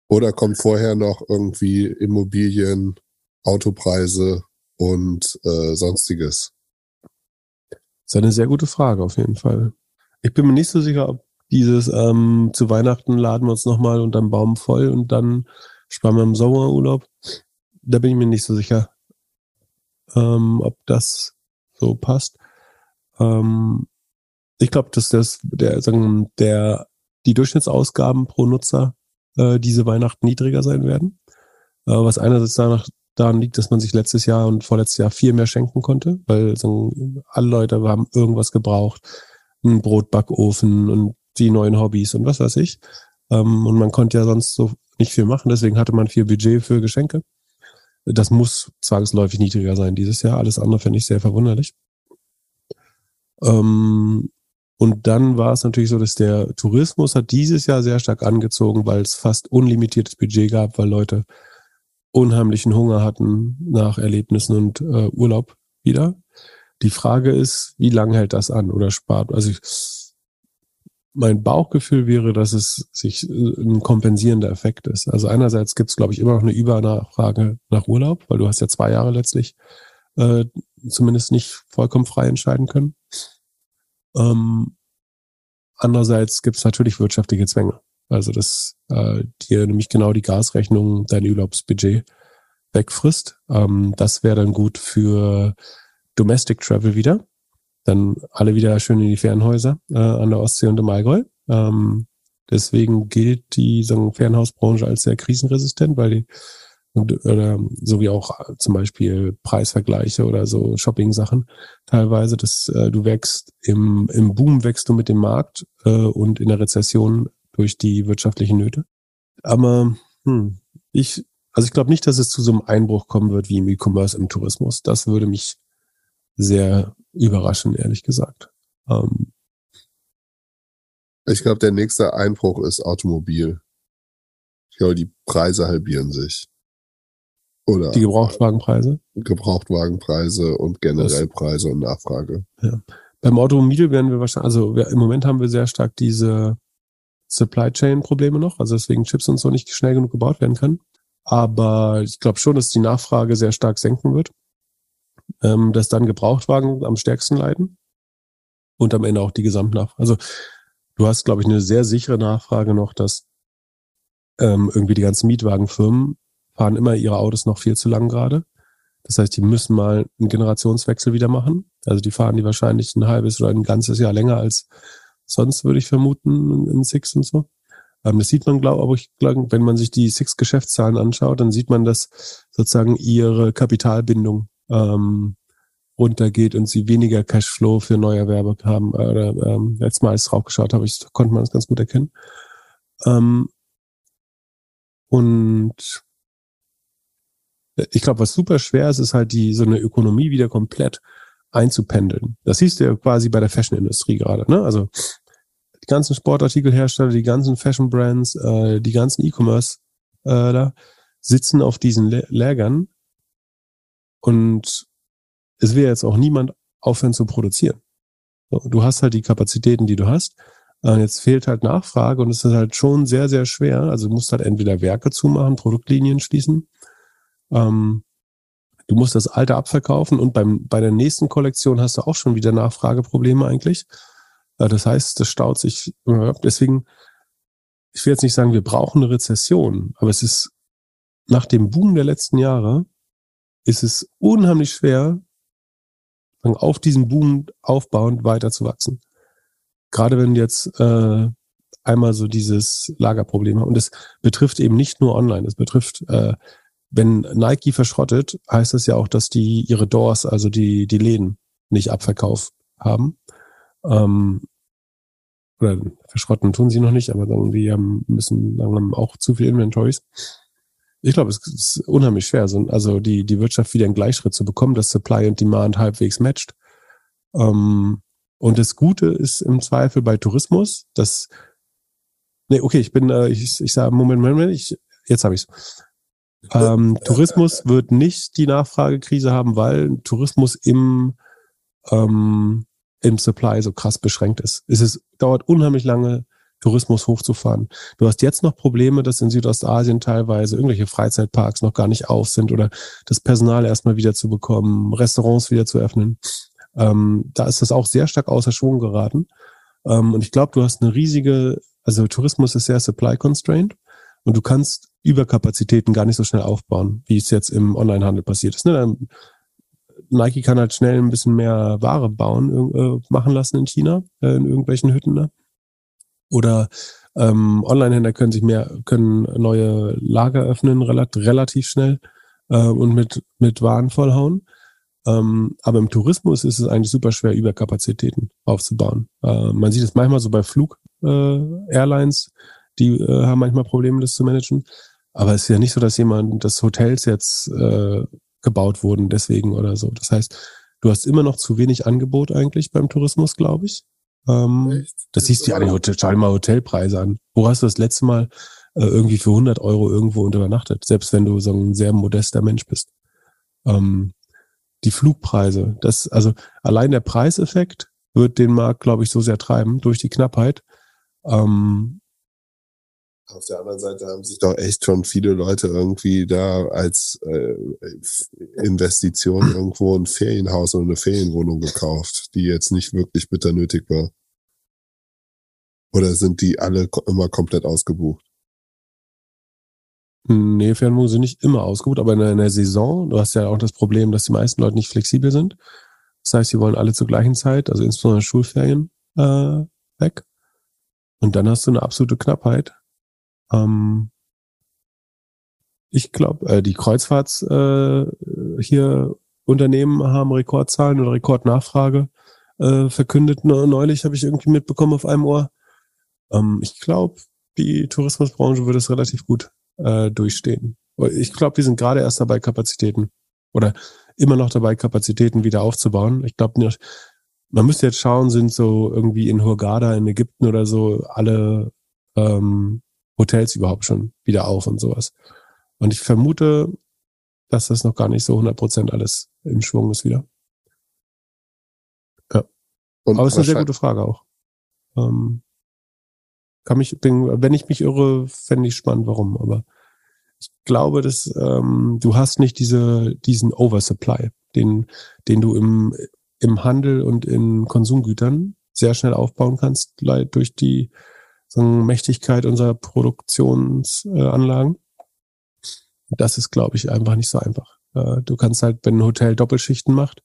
Oder kommt vorher noch irgendwie Immobilien, Autopreise und äh, sonstiges? Das ist eine sehr gute Frage auf jeden Fall. Ich bin mir nicht so sicher, ob dieses ähm, zu Weihnachten laden wir uns nochmal unterm Baum voll und dann sparen wir im Sommerurlaub. Da bin ich mir nicht so sicher, ähm, ob das so passt. Ähm, ich glaube, dass das der, sagen, der die Durchschnittsausgaben pro Nutzer äh, diese Weihnachten niedriger sein werden. Äh, was einerseits danach daran liegt, dass man sich letztes Jahr und vorletztes Jahr viel mehr schenken konnte, weil sagen, alle Leute haben irgendwas gebraucht, einen Brotbackofen und die neuen Hobbys und was weiß ich. Ähm, und man konnte ja sonst so nicht viel machen, deswegen hatte man viel Budget für Geschenke. Das muss zwangsläufig niedriger sein dieses Jahr. Alles andere finde ich sehr verwunderlich. Ähm, und dann war es natürlich so, dass der Tourismus hat dieses Jahr sehr stark angezogen, weil es fast unlimitiertes Budget gab, weil Leute unheimlichen Hunger hatten nach Erlebnissen und äh, Urlaub wieder. Die Frage ist, wie lange hält das an oder spart? Also ich, mein Bauchgefühl wäre, dass es sich äh, ein kompensierender Effekt ist. Also einerseits gibt es, glaube ich, immer noch eine Übernachfrage nach Urlaub, weil du hast ja zwei Jahre letztlich äh, zumindest nicht vollkommen frei entscheiden können. Ähm, andererseits gibt es natürlich wirtschaftliche Zwänge. Also dass äh, dir nämlich genau die Gasrechnung dein Urlaubsbudget wegfrisst. Ähm, das wäre dann gut für Domestic Travel wieder. Dann alle wieder schön in die Fernhäuser äh, an der Ostsee und im Allgäu. Ähm, deswegen gilt die wir, Fernhausbranche als sehr krisenresistent, weil die und, oder so wie auch zum Beispiel Preisvergleiche oder so Shopping-Sachen teilweise, dass äh, du wächst im, im Boom wächst du mit dem Markt äh, und in der Rezession durch die wirtschaftlichen Nöte. Aber hm, ich, also ich glaube nicht, dass es zu so einem Einbruch kommen wird wie im E-Commerce im Tourismus. Das würde mich sehr überraschen, ehrlich gesagt. Ähm, Ich glaube, der nächste Einbruch ist Automobil. Ich glaube, die Preise halbieren sich. Oder die Gebrauchtwagenpreise. Gebrauchtwagenpreise und generell Preise und Nachfrage. Ja. Beim Automobil werden wir wahrscheinlich, also wir, im Moment haben wir sehr stark diese Supply Chain Probleme noch, also deswegen Chips und so nicht schnell genug gebaut werden können. Aber ich glaube schon, dass die Nachfrage sehr stark senken wird. Ähm, dass dann Gebrauchtwagen am stärksten leiden. Und am Ende auch die Gesamtnachfrage. Also du hast, glaube ich, eine sehr sichere Nachfrage noch, dass ähm, irgendwie die ganzen Mietwagenfirmen fahren immer ihre Autos noch viel zu lang gerade. Das heißt, die müssen mal einen Generationswechsel wieder machen. Also die fahren die wahrscheinlich ein halbes oder ein ganzes Jahr länger als sonst, würde ich vermuten, in Six und so. Ähm, das sieht man, glaube ich, wenn man sich die Six-Geschäftszahlen anschaut, dann sieht man, dass sozusagen ihre Kapitalbindung ähm, runtergeht und sie weniger Cashflow für neue Werbe haben. Äh, ähm, letztes Mal, als ich draufgeschaut habe, ich, konnte man das ganz gut erkennen. Ähm, und ich glaube, was super schwer ist, ist halt die so eine Ökonomie wieder komplett einzupendeln. Das siehst du ja quasi bei der Fashion-Industrie gerade. Ne? Also die ganzen Sportartikelhersteller, die ganzen Fashion-Brands, äh, die ganzen E-Commerce äh, auf diesen Lä Lägern und es will jetzt auch niemand aufhören zu produzieren. Du hast halt die Kapazitäten, die du hast. Äh, jetzt fehlt halt Nachfrage und es ist halt schon sehr, sehr schwer. Also du musst halt entweder Werke zumachen, Produktlinien schließen. Ähm, du musst das alte abverkaufen und beim, bei der nächsten Kollektion hast du auch schon wieder Nachfrageprobleme eigentlich. Äh, das heißt, das staut sich. Deswegen, ich will jetzt nicht sagen, wir brauchen eine Rezession, aber es ist nach dem Boom der letzten Jahre ist es unheimlich schwer, auf diesen Boom aufbauend weiter zu wachsen. Gerade wenn jetzt äh, einmal so dieses Lagerproblem haben. Und es betrifft eben nicht nur online, es betrifft, äh, wenn Nike verschrottet, heißt das ja auch, dass die ihre Doors, also die, die Läden, nicht abverkauft haben. Ähm, oder verschrotten tun sie noch nicht, aber dann die haben, müssen dann auch zu viel Inventories. Ich glaube, es ist unheimlich schwer, also die, die Wirtschaft wieder in Gleichschritt zu bekommen, dass Supply und Demand halbwegs matcht. Ähm, und das Gute ist im Zweifel bei Tourismus, dass, nee, okay, ich bin, äh, ich, ich sage, Moment, Moment, ich, jetzt habe ich's. Ähm, Tourismus wird nicht die Nachfragekrise haben, weil Tourismus im, ähm, im Supply so krass beschränkt ist. Es ist, dauert unheimlich lange, Tourismus hochzufahren. Du hast jetzt noch Probleme, dass in Südostasien teilweise irgendwelche Freizeitparks noch gar nicht auf sind oder das Personal erstmal wieder zu bekommen, Restaurants wieder zu öffnen. Ähm, da ist das auch sehr stark außer Schwung geraten. Ähm, und ich glaube, du hast eine riesige, also Tourismus ist sehr supply constrained und du kannst Überkapazitäten gar nicht so schnell aufbauen, wie es jetzt im Onlinehandel passiert ist. Ne? Nike kann halt schnell ein bisschen mehr Ware bauen, äh, machen lassen in China, äh, in irgendwelchen Hütten. Ne? Oder ähm, Online-Händler können sich mehr, können neue Lager öffnen, relativ, relativ schnell äh, und mit, mit Waren vollhauen. Ähm, aber im Tourismus ist es eigentlich super schwer, Überkapazitäten aufzubauen. Äh, man sieht es manchmal so bei Flug-Airlines, äh, die äh, haben manchmal Probleme, das zu managen. Aber es ist ja nicht so, dass jemand, dass Hotels jetzt äh, gebaut wurden deswegen oder so. Das heißt, du hast immer noch zu wenig Angebot eigentlich beim Tourismus, glaube ich. Ähm, das siehst du ja an den Hotel, schau dir mal Hotelpreise an. Wo hast du das letzte Mal äh, irgendwie für 100 Euro irgendwo übernachtet? Selbst wenn du so ein sehr modester Mensch bist. Ähm, die Flugpreise, das, also allein der Preiseffekt wird den Markt, glaube ich, so sehr treiben durch die Knappheit. Ähm, auf der anderen Seite haben sich doch echt schon viele Leute irgendwie da als äh, Investition irgendwo ein Ferienhaus oder eine Ferienwohnung gekauft, die jetzt nicht wirklich bitter nötig war. Oder sind die alle immer komplett ausgebucht? Nee, Ferienwohnungen sind nicht immer ausgebucht, aber in einer Saison, du hast ja auch das Problem, dass die meisten Leute nicht flexibel sind. Das heißt, sie wollen alle zur gleichen Zeit, also insbesondere Schulferien, äh, weg. Und dann hast du eine absolute Knappheit ähm, ich glaube, äh, die Kreuzfahrts äh, hier Unternehmen haben Rekordzahlen oder Rekordnachfrage äh, verkündet. Neulich habe ich irgendwie mitbekommen auf einem Ohr. Ähm, ich glaube, die Tourismusbranche würde es relativ gut äh, durchstehen. Ich glaube, wir sind gerade erst dabei, Kapazitäten oder immer noch dabei, Kapazitäten wieder aufzubauen. Ich glaube nicht, man müsste jetzt schauen, sind so irgendwie in Hurghada in Ägypten oder so alle ähm, Hotels überhaupt schon wieder auf und sowas. Und ich vermute, dass das noch gar nicht so 100% alles im Schwung ist wieder. Ja. Und Aber es ist eine sehr gute Frage auch. Ähm, kann mich, bin, wenn ich mich irre, fände ich spannend, warum. Aber ich glaube, dass ähm, du hast nicht diese, diesen Oversupply, den, den du im, im Handel und in Konsumgütern sehr schnell aufbauen kannst, durch die Mächtigkeit unserer Produktionsanlagen. Das ist, glaube ich, einfach nicht so einfach. Äh, du kannst halt, wenn ein Hotel Doppelschichten macht,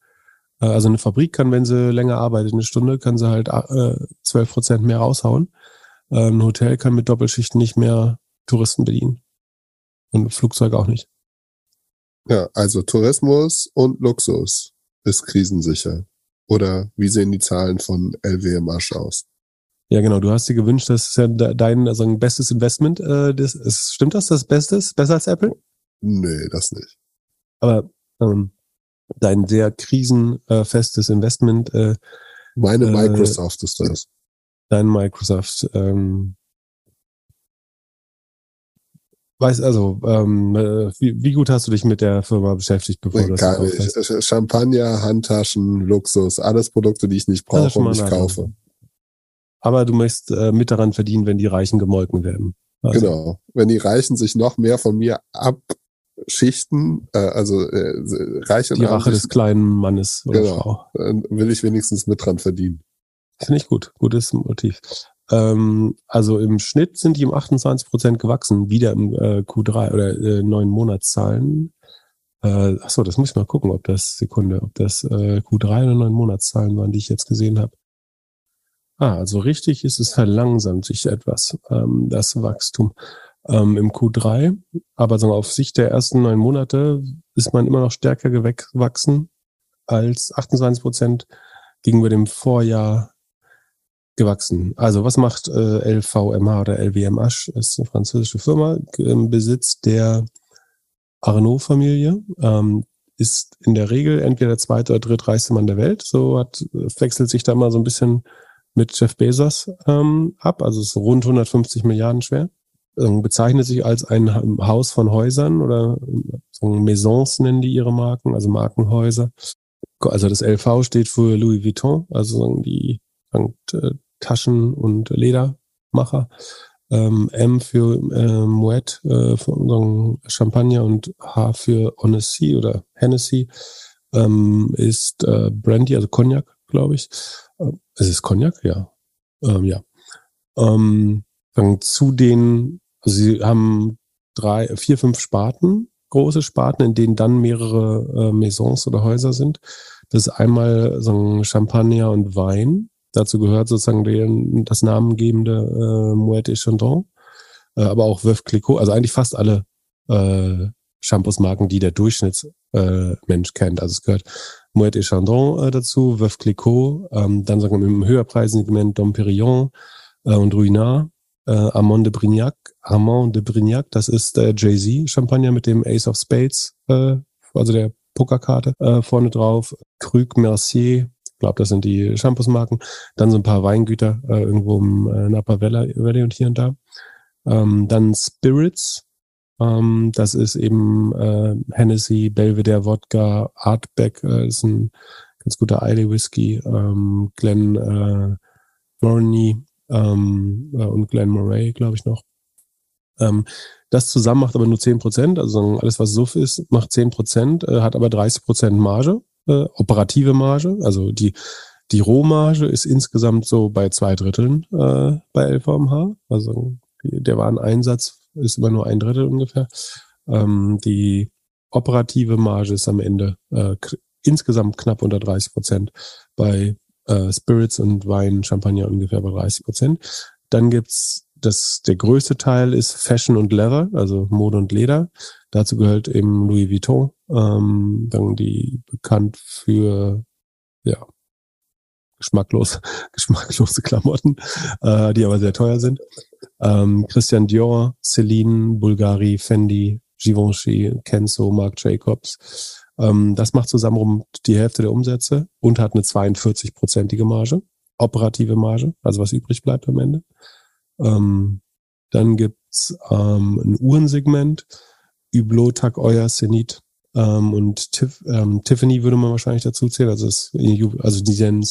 äh, also eine Fabrik kann, wenn sie länger arbeitet, eine Stunde, kann sie halt äh, zwölf Prozent mehr raushauen. Ein Hotel kann mit Doppelschichten nicht mehr Touristen bedienen. Und Flugzeuge auch nicht. Ja, also Tourismus und Luxus ist krisensicher. Oder wie sehen die Zahlen von LWMH aus? Ja, genau. Du hast dir gewünscht, das ist ja dein also ein bestes Investment. Äh, das, ist, stimmt das, das Beste ist? Besser als Apple? Nee, das nicht. Aber ähm, dein sehr krisenfestes Investment. Äh, Meine Microsoft äh, ist das. Dein Microsoft. Ähm, weiß also, ähm, äh, wie, wie gut hast du dich mit der Firma beschäftigt, bevor nee, du das gekauft hast? Champagner, Handtaschen, Luxus, alles Produkte, die ich nicht brauche und nicht kaufe. Aber du möchtest äh, mit daran verdienen, wenn die Reichen gemolken werden. Also. Genau. Wenn die Reichen sich noch mehr von mir abschichten, äh, also äh, reich und Die Rache des kleinen Mannes oder genau, Frau. Dann will ich wenigstens mit dran verdienen. Finde ich gut. Gutes Motiv. Ähm, also im Schnitt sind die um 28 Prozent gewachsen, wieder im äh, Q3 oder äh, neun Monatszahlen. Äh, achso, das muss ich mal gucken, ob das Sekunde, ob das äh, Q3 oder neun Monatszahlen waren, die ich jetzt gesehen habe. Ah, also richtig ist es verlangsamt sich etwas, ähm, das Wachstum ähm, im Q3. Aber sagen wir, auf Sicht der ersten neun Monate ist man immer noch stärker gewachsen als 28 Prozent gegenüber dem Vorjahr gewachsen. Also was macht äh, LVMH oder LVMH? Ist eine französische Firma im Besitz der Arnaud-Familie. Ähm, ist in der Regel entweder der zweite oder drittreichste Mann der Welt. So hat, wechselt sich da mal so ein bisschen mit Jeff Bezos ähm, ab, also ist rund 150 Milliarden schwer. Ähm, bezeichnet sich als ein Haus von Häusern oder so Maisons nennen die ihre Marken, also Markenhäuser. Also das LV steht für Louis Vuitton, also die äh, Taschen- und Ledermacher. Ähm, M für äh, Moet, äh, Champagner und H für Honesty oder Hennessy ähm, ist äh, Brandy, also Cognac, glaube ich. Es ist Cognac, ja. Ähm, ja. Ähm, dann zu den, also sie haben drei, vier, fünf Sparten, große Sparten, in denen dann mehrere äh, Maisons oder Häuser sind. Das ist einmal so ein Champagner und Wein. Dazu gehört sozusagen den, das namengebende äh, Moet et Chandon, äh, aber auch Veuve Clicquot, also eigentlich fast alle äh, Shampoos-Marken, die der Durchschnittsmensch äh, kennt. Also es gehört Moet et Chandon äh, dazu, Veuve Clicquot, ähm, dann sagen wir im Höherpreissegment Dom Perignon äh, und Ruinart, äh, Armand de Brignac, Armand de Brignac, das ist der Jay-Z Champagner mit dem Ace of Spades, äh, also der Pokerkarte äh, vorne drauf, Krug Mercier, ich glaube, das sind die Shampoos-Marken, dann so ein paar Weingüter äh, irgendwo im äh, Napa Valley und hier und da. Ähm, dann Spirits, ähm, das ist eben äh, Hennessy, Belvedere Wodka, Artback, äh, ist ein ganz guter Eile Whisky, ähm, Glen äh, Morney ähm, äh, und Glen Moray, glaube ich noch. Ähm, das zusammen macht aber nur zehn Prozent, also alles, was Suff ist, macht zehn Prozent, äh, hat aber 30 Prozent Marge, äh, operative Marge, also die die Rohmarge ist insgesamt so bei zwei Dritteln äh, bei LVMH. Also der Wareneinsatz ist immer nur ein Drittel ungefähr. Ähm, die operative Marge ist am Ende äh, insgesamt knapp unter 30 Prozent. Bei äh, Spirits und Wein, Champagner ungefähr bei 30 Prozent. Dann gibt's das, der größte Teil ist Fashion und Leather, also Mode und Leder. Dazu gehört eben Louis Vuitton, ähm, dann die bekannt für, ja, geschmacklos, *laughs* geschmacklose Klamotten, äh, die aber sehr teuer sind. Ähm, Christian Dior, Celine, Bulgari, Fendi, Givenchy, Kenzo, Marc Jacobs. Ähm, das macht zusammen um die Hälfte der Umsätze und hat eine 42-prozentige Marge, operative Marge, also was übrig bleibt am Ende. Ähm, dann gibt's ähm, ein Uhrensegment, Hublot, Tag Euer, Zenit, ähm, und Tif ähm, Tiffany würde man wahrscheinlich dazu zählen. Also, es, also die nennen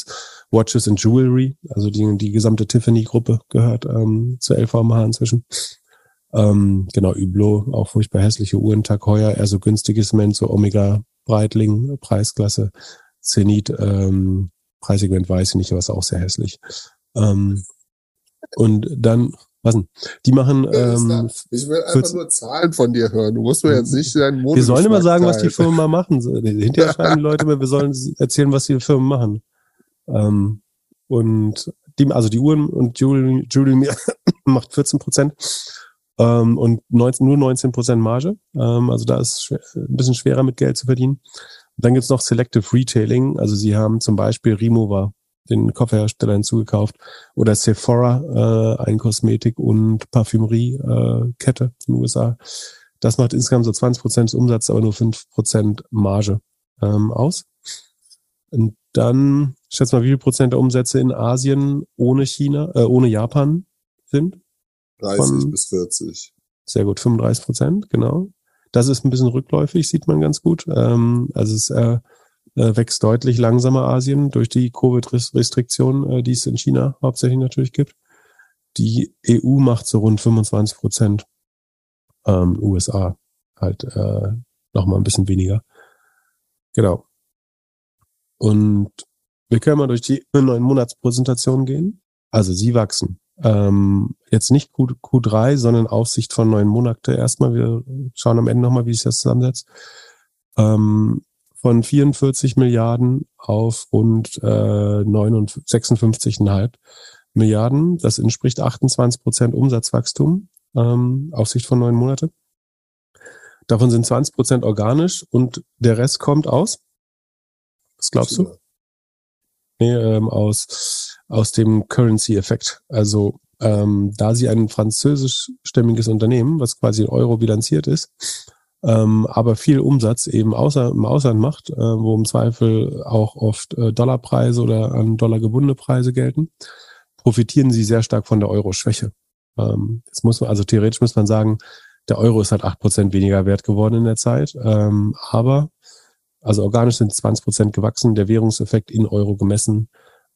Watches and Jewelry. Also die, die gesamte Tiffany-Gruppe gehört ähm, zu LVMH inzwischen. Ähm, genau, Hublot, auch furchtbar hässliche Uhren. Tag Heuer, eher so günstiges Segment, so Omega Breitling, Preisklasse. Zenit, ähm, Preissegment weiß ich nicht, aber ist auch sehr hässlich. Ähm, und dann was denn? Die machen. Ähm, ich will einfach nur Zahlen von dir hören. Du musst mir jetzt nicht deinen Wir sollen immer sagen, was die Firmen mal machen. Hinterher *laughs* schreiben die Leute wir sollen erzählen, was die Firmen machen. Ähm, und die, also die Uhren und Julie, Julie *coughs* macht 14 Prozent. ähm, und 19, nur 19 Prozent Marge. Ähm, also da ist schwer, ein bisschen schwerer mit Geld zu verdienen. Dann gibt's noch Selective Retailing. Also sie haben zum Beispiel Remover, den Kofferhersteller hinzugekauft, oder Sephora, äh, ein Kosmetik- und Parfümerie-Kette äh, in den USA. Das macht insgesamt so 20 Prozent des Umsatzes, aber nur 5 Prozent Marge ähm, aus. Und dann schätze mal, wie viel Prozent der Umsätze in Asien ohne China, äh, ohne Japan sind? 30 Von- bis 40. Sehr gut, 35 Prozent, genau. Das ist ein bisschen rückläufig, sieht man ganz gut. Ähm, also es äh, äh, wächst deutlich langsamer Asien durch die Covid-Restriktionen, äh, die es in China hauptsächlich natürlich gibt. Die EU macht so rund 25 Prozent. Ähm, USA halt äh, noch mal ein bisschen weniger. Genau. Und wir können mal durch die neuen Monatspräsentationen gehen. Also sie wachsen. Ähm, jetzt nicht Q, Q3, sondern Aufsicht von neun Monate erstmal. Wir schauen am Ende nochmal, wie sich das zusammensetzt. Ähm, von 44 Milliarden auf rund äh, 59 56,5 Milliarden. Das entspricht 28 Prozent Umsatzwachstum. Ähm, Aufsicht von neun Monate. Davon sind 20 Prozent organisch und der Rest kommt aus. Was glaubst du? Nee, ähm, aus, aus dem Currency-Effekt. Also ähm, da sie ein französischstämmiges Unternehmen, was quasi in Euro bilanziert ist, ähm, aber viel Umsatz eben außer, im Ausland macht, äh, wo im Zweifel auch oft äh, Dollarpreise oder an Dollar gebundene Preise gelten, profitieren sie sehr stark von der Euro-Schwäche. Ähm, jetzt muss man, also theoretisch muss man sagen, der Euro ist halt acht Prozent weniger wert geworden in der Zeit, ähm, aber also organisch sind 20 Prozent gewachsen, der Währungseffekt in Euro gemessen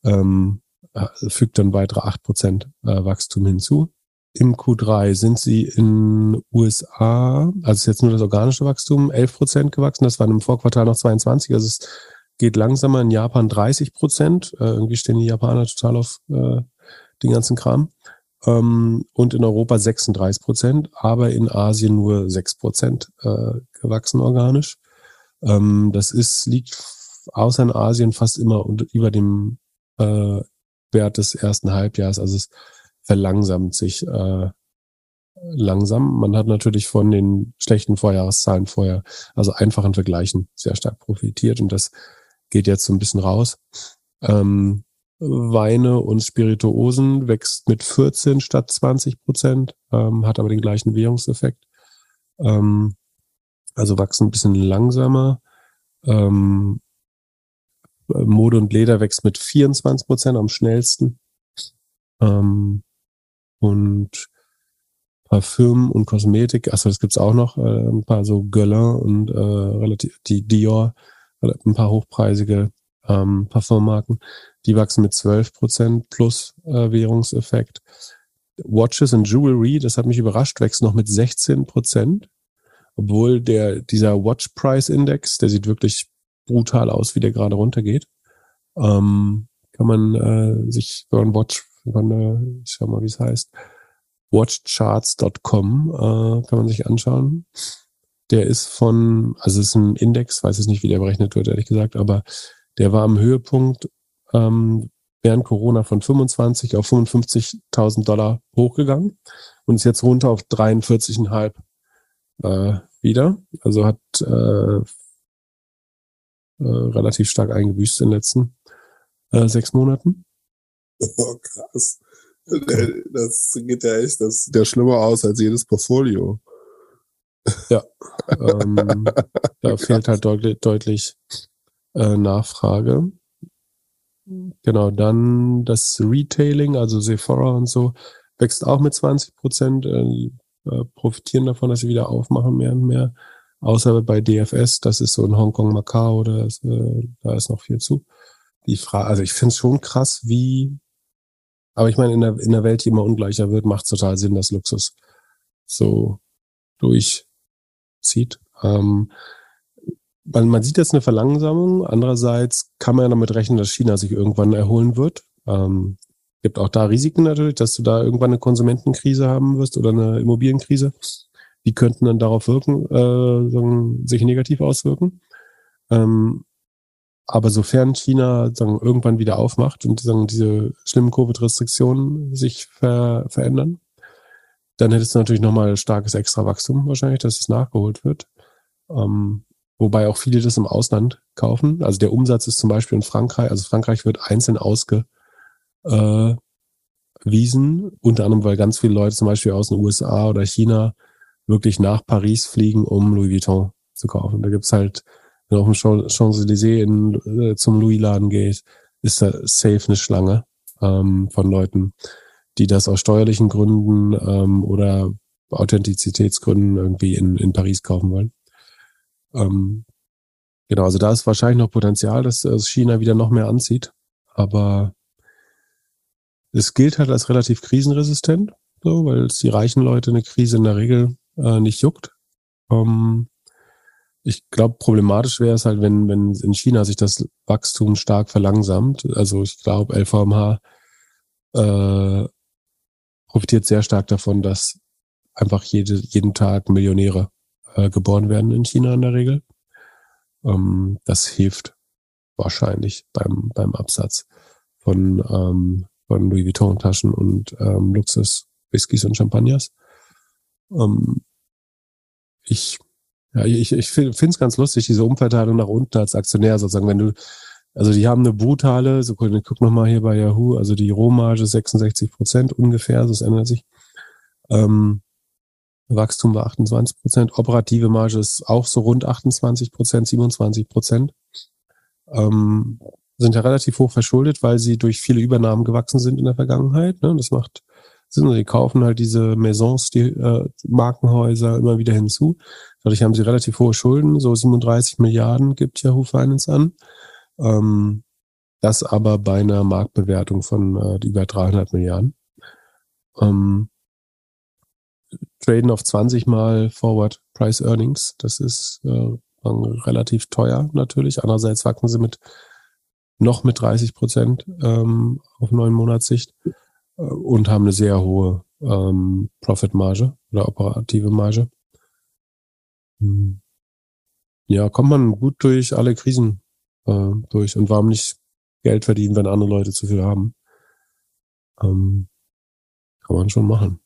ähm, äh, fügt dann weitere 8 Prozent äh, Wachstum hinzu. Im Q3 sind sie in USA, also ist jetzt nur das organische Wachstum, 11 Prozent gewachsen. Das waren im Vorquartal noch 22. Also es geht langsamer. In Japan 30 Prozent. Äh, irgendwie stehen die Japaner total auf äh, den ganzen Kram. Ähm, und in Europa 36 Prozent, aber in Asien nur 6 Prozent äh, gewachsen organisch. Ähm, das ist, liegt außer in Asien fast immer unter, über dem äh, Wert des ersten Halbjahres. Also es verlangsamt sich äh, langsam. Man hat natürlich von den schlechten Vorjahreszahlen vorher, also einfachen Vergleichen, sehr stark profitiert und das geht jetzt so ein bisschen raus. Ähm, Weine und Spirituosen wächst mit 14 statt 20 Prozent, ähm, hat aber den gleichen Währungseffekt. Ähm, also wachsen ein bisschen langsamer. Ähm, Mode und Leder wächst mit 24 Prozent am schnellsten. Ähm, und Parfüm und Kosmetik, achso, das gibt's auch noch, äh, ein paar so Guerlain und äh, relativ die Dior, ein paar hochpreisige ähm, Parfummarken, die wachsen mit 12 Prozent plus äh, Währungseffekt. Watches and Jewelry, das hat mich überrascht, wächst noch mit 16 Prozent, obwohl der dieser Watch Price Index, der sieht wirklich brutal aus, wie der gerade runtergeht. Ähm, kann man äh, sich, man Watch, man, äh, ich schau mal, wie es heißt, watchcharts.com äh, kann man sich anschauen. Der ist von, also es ist ein Index, weiß jetzt nicht, wie der berechnet wird, ehrlich gesagt, aber der war am Höhepunkt ähm, während Corona von 25 auf 55.000 Dollar hochgegangen und ist jetzt runter auf 43,5 äh, wieder. Also hat äh, äh, relativ stark eingebüßt in den letzten äh, sechs Monaten. Oh, krass. Das geht ja echt, das sieht ja schlimmer aus als jedes Portfolio. Ja, ähm, da *laughs* fehlt halt deutlich, deutlich äh, Nachfrage. Genau, dann das Retailing, also Sephora und so, wächst auch mit 20 Prozent. Äh, die, äh, profitieren davon, dass sie wieder aufmachen, mehr und mehr. Außer bei DFS, das ist so in Hongkong, Macau, da ist, äh, da ist noch viel zu. Die Frage, also ich finde es schon krass, wie, aber ich meine, in der, in der Welt, die immer ungleicher wird, macht total Sinn, dass Luxus so durchzieht. Ähm, man, man sieht jetzt eine Verlangsamung. Andererseits kann man ja damit rechnen, dass China sich irgendwann erholen wird. Ähm, gibt auch da Risiken natürlich, dass du da irgendwann eine Konsumentenkrise haben wirst oder eine Immobilienkrise. Die könnten dann darauf wirken, äh, sich negativ auswirken. Ähm, aber sofern China sagen, irgendwann wieder aufmacht und sagen, diese schlimmen Covid-Restriktionen sich ver verändern, dann hättest du natürlich nochmal starkes Extrawachstum wahrscheinlich, dass es nachgeholt wird. Ähm, wobei auch viele das im Ausland kaufen. Also der Umsatz ist zum Beispiel in Frankreich, also Frankreich wird einzeln ausgewiesen, äh, unter anderem, weil ganz viele Leute zum Beispiel aus den USA oder China wirklich nach Paris fliegen, um Louis Vuitton zu kaufen. Da gibt's halt, wenn du auf dem Champs-Élysées äh, zum Louis-Laden geht, ist da safe eine Schlange ähm, von Leuten, die das aus steuerlichen Gründen ähm, oder Authentizitätsgründen irgendwie in, in Paris kaufen wollen. Ähm, genau, also da ist wahrscheinlich noch Potenzial, dass, dass China wieder noch mehr anzieht. Aber es gilt halt als relativ krisenresistent, so, weil es die reichen Leute eine Krise in der Regel äh, nicht juckt. Ähm, ich glaube, problematisch wäre es halt, wenn, wenn in China sich das Wachstum stark verlangsamt. Also ich glaube, LVMH äh, profitiert sehr stark davon, dass einfach jede, jeden Tag Millionäre äh, geboren werden in China in der Regel. Ähm, das hilft wahrscheinlich beim, beim Absatz von, ähm, von Louis Vuitton Taschen und ähm, Luxus Whiskys und Champagners. Ähm, ich ja, ich, ich finde es ganz lustig, diese Umverteilung nach unten als Aktionär sozusagen, wenn du, also die haben eine brutale, so guck nochmal hier bei Yahoo, also die Rohmarge 66 Prozent ungefähr, das ändert sich. Ähm, Wachstum war 28 Prozent, operative Marge ist auch so rund 28 Prozent, 27 Prozent. Ähm, sind ja relativ hoch verschuldet, weil sie durch viele Übernahmen gewachsen sind in der Vergangenheit. Ne? Das macht Sinn. Sie kaufen halt diese Maisons, die äh, Markenhäuser immer wieder hinzu. Dadurch haben sie relativ hohe Schulden, so 37 Milliarden gibt Yahoo Finance an. Ähm, das aber bei einer Marktbewertung von äh, über 300 Milliarden. Ähm, traden auf 20 mal Forward Price Earnings. Das ist äh, relativ teuer natürlich. Andererseits wachsen sie mit noch mit 30 Prozent ähm, auf neun Monatssicht äh, und haben eine sehr hohe ähm, Profit-Marge oder operative Marge. Hm. Ja, kommt man gut durch alle Krisen äh, durch und warum nicht Geld verdienen, wenn andere Leute zu viel haben? Ähm, kann man schon machen.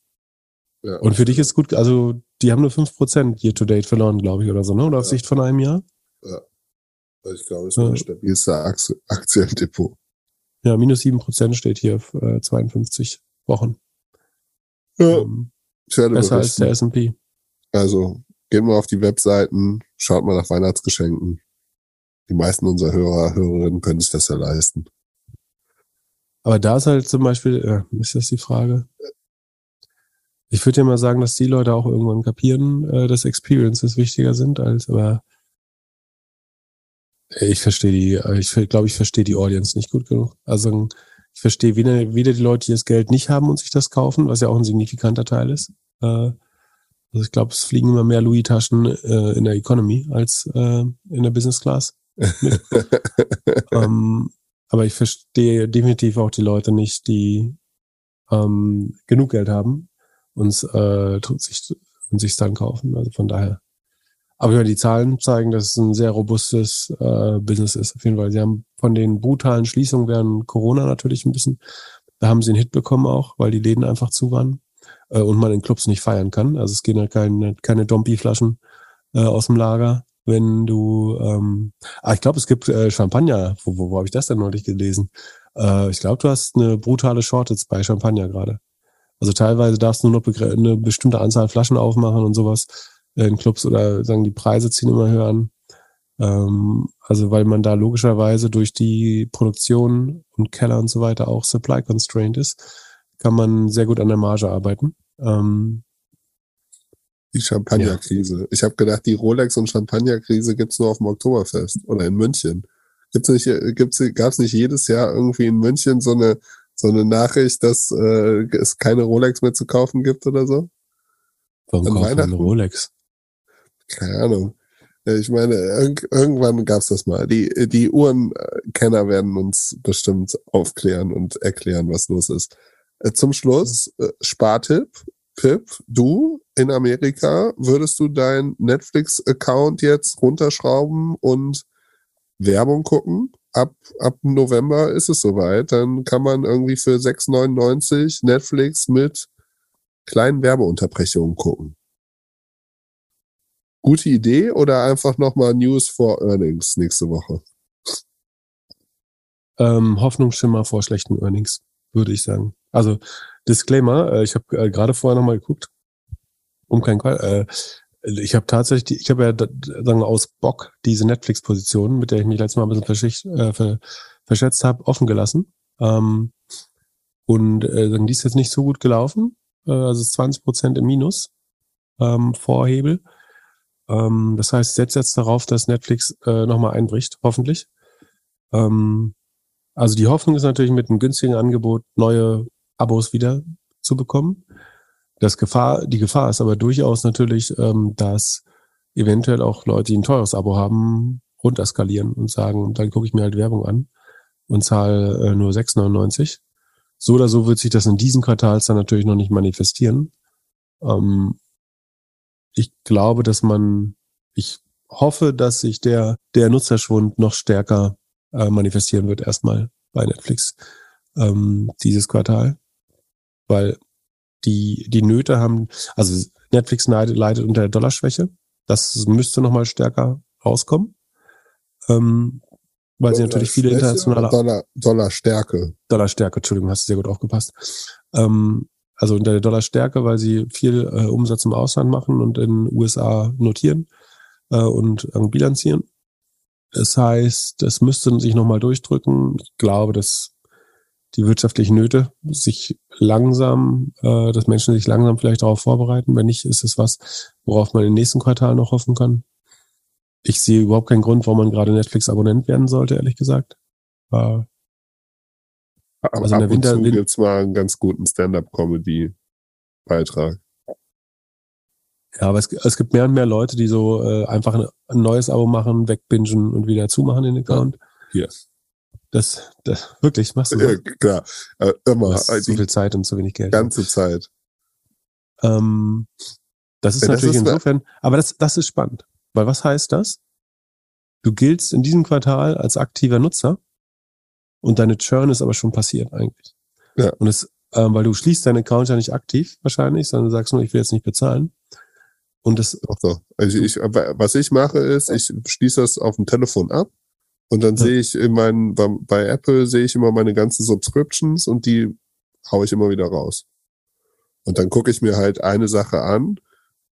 Ja, und für dich ist gut, also die haben nur 5% year to date verloren, glaube ich, oder so, ne? Oder auf ja. Sicht von einem Jahr? Ja. Ich glaube, es ist ja. das stabilste Aktiendepot. Ja, minus 7% steht hier auf äh, 52 Wochen. Ja. Ähm, besser als der S&P. Also geht mal auf die Webseiten, schaut mal nach Weihnachtsgeschenken. Die meisten unserer Hörer, Hörerinnen können sich das ja leisten. Aber da ist halt zum Beispiel, äh, ist das die Frage? Ich würde ja mal sagen, dass die Leute auch irgendwann kapieren, äh, dass Experiences wichtiger sind als, aber ich verstehe die, äh, ich glaube, ich verstehe die Audience nicht gut genug. Also ich verstehe weder, weder die Leute, die das Geld nicht haben und sich das kaufen, was ja auch ein signifikanter Teil ist. Äh, also ich glaube, es fliegen immer mehr Louis-Taschen äh, in der Economy als äh, in der Business Class. *laughs* ähm, aber ich verstehe definitiv auch die Leute nicht, die ähm, genug Geld haben und äh, sich und sich dann kaufen. Also von daher. Aber ja, die Zahlen zeigen, dass es ein sehr robustes äh, Business ist. Auf jeden Fall. Sie haben von den brutalen Schließungen während Corona natürlich ein bisschen, da haben sie einen Hit bekommen auch, weil die Läden einfach zu waren äh, und man in Clubs nicht feiern kann. Also es gehen halt keine, keine Dompi-Flaschen äh, aus dem Lager. Wenn du, ähm, ah, ich glaube, es gibt äh, Champagner. Wo, wo, wo habe ich das denn neulich gelesen? Äh, ich glaube, du hast eine brutale Shortage bei Champagner gerade. Also teilweise darfst du nur noch eine bestimmte Anzahl Flaschen aufmachen und sowas in Clubs oder sagen, die Preise ziehen immer höher an. Ähm, also weil man da logischerweise durch die Produktion und Keller und so weiter auch supply constrained ist kann man sehr gut an der Marge arbeiten. Ähm, die Champagnerkrise. Ja. Ich habe gedacht, die Rolex- und Champagnerkrise gibt's nur auf dem Oktoberfest oder in München. Gibt's nicht, gibt's, gab's nicht jedes Jahr irgendwie in München so eine, so eine Nachricht, dass äh, es keine Rolex mehr zu kaufen gibt oder so? Warum kauft man eine Rolex? Keine Ahnung. Ich meine, irg irgendwann gab's das mal. Die, die Uhrenkenner werden uns bestimmt aufklären und erklären, was los ist. Äh, zum Schluss, äh, Spartipp, Pip, du in Amerika, würdest du dein Netflix-Account jetzt runterschrauben und Werbung gucken? Ab, ab November ist es soweit. Dann kann man irgendwie für 6,99 Netflix mit kleinen Werbeunterbrechungen gucken. Gute Idee oder einfach nochmal News for Earnings nächste Woche? Ähm, Hoffnungsschimmer vor schlechten Earnings, würde ich sagen. Also Disclaimer, äh, ich habe äh, gerade vorher nochmal geguckt, um keinen Qual, äh, ich habe tatsächlich, ich habe ja sagen wir, aus Bock diese Netflix-Position, mit der ich mich letztes Mal ein bisschen verschicht, äh, ver, verschätzt habe, offen gelassen. Ähm, und äh, die ist jetzt nicht so gut gelaufen. Äh, also ist 20 Prozent im Minus ähm, Vorhebel. Ähm, das heißt, ich setze jetzt darauf, dass Netflix äh, nochmal einbricht, hoffentlich. Ähm, also die Hoffnung ist natürlich mit einem günstigen Angebot neue Abos wieder zu bekommen. Das Gefahr, die Gefahr ist aber durchaus natürlich, ähm, dass eventuell auch Leute, die ein teures Abo haben, runterskalieren und sagen, dann gucke ich mir halt Werbung an und zahle äh, nur 6,99. So oder so wird sich das in diesem Quartal dann natürlich noch nicht manifestieren. Ähm, ich glaube, dass man, ich hoffe, dass sich der, der Nutzerschwund noch stärker äh, manifestieren wird, erstmal bei Netflix ähm, dieses Quartal. Weil die, die Nöte haben, also Netflix leidet, leidet unter der Dollarschwäche. Das müsste nochmal stärker rauskommen. Ähm, weil sie natürlich viele internationale Dollar, Dollarstärke. Dollarstärke, Entschuldigung, hast du sehr gut aufgepasst. Ähm, also unter der Dollarstärke, weil sie viel äh, Umsatz im Ausland machen und in USA notieren äh, und äh, bilanzieren. Das heißt, das müsste sich nochmal durchdrücken. Ich glaube, dass die wirtschaftlichen Nöte sich langsam, äh, dass Menschen sich langsam vielleicht darauf vorbereiten. Wenn nicht, ist es was, worauf man im nächsten Quartal noch hoffen kann. Ich sehe überhaupt keinen Grund, warum man gerade Netflix-Abonnent werden sollte, ehrlich gesagt. Äh, also ab in der Winter, und zu gibt's mal einen ganz guten Stand-up-Comedy-Beitrag. Ja, aber es, es, gibt mehr und mehr Leute, die so äh, einfach ein, ein, neues Abo machen, wegbingen und wieder zumachen in den Account. Hier. Das, das wirklich machst du. Ja, klar. Äh, immer. Du hast so viel Zeit und so wenig Geld. Ganze Zeit. Ähm, das ist ja, natürlich das ist insofern, aber das, das ist spannend. Weil was heißt das? Du giltst in diesem Quartal als aktiver Nutzer und deine Churn ist aber schon passiert eigentlich. Ja. Und es, ähm, weil du schließt deinen Account ja nicht aktiv wahrscheinlich, sondern sagst nur, ich will jetzt nicht bezahlen. Und das. Doch, doch. Also ich, was ich mache ist, ich schließe das auf dem Telefon ab und dann ja. sehe ich in meinen, bei, bei Apple sehe ich immer meine ganzen Subscriptions und die haue ich immer wieder raus. Und dann gucke ich mir halt eine Sache an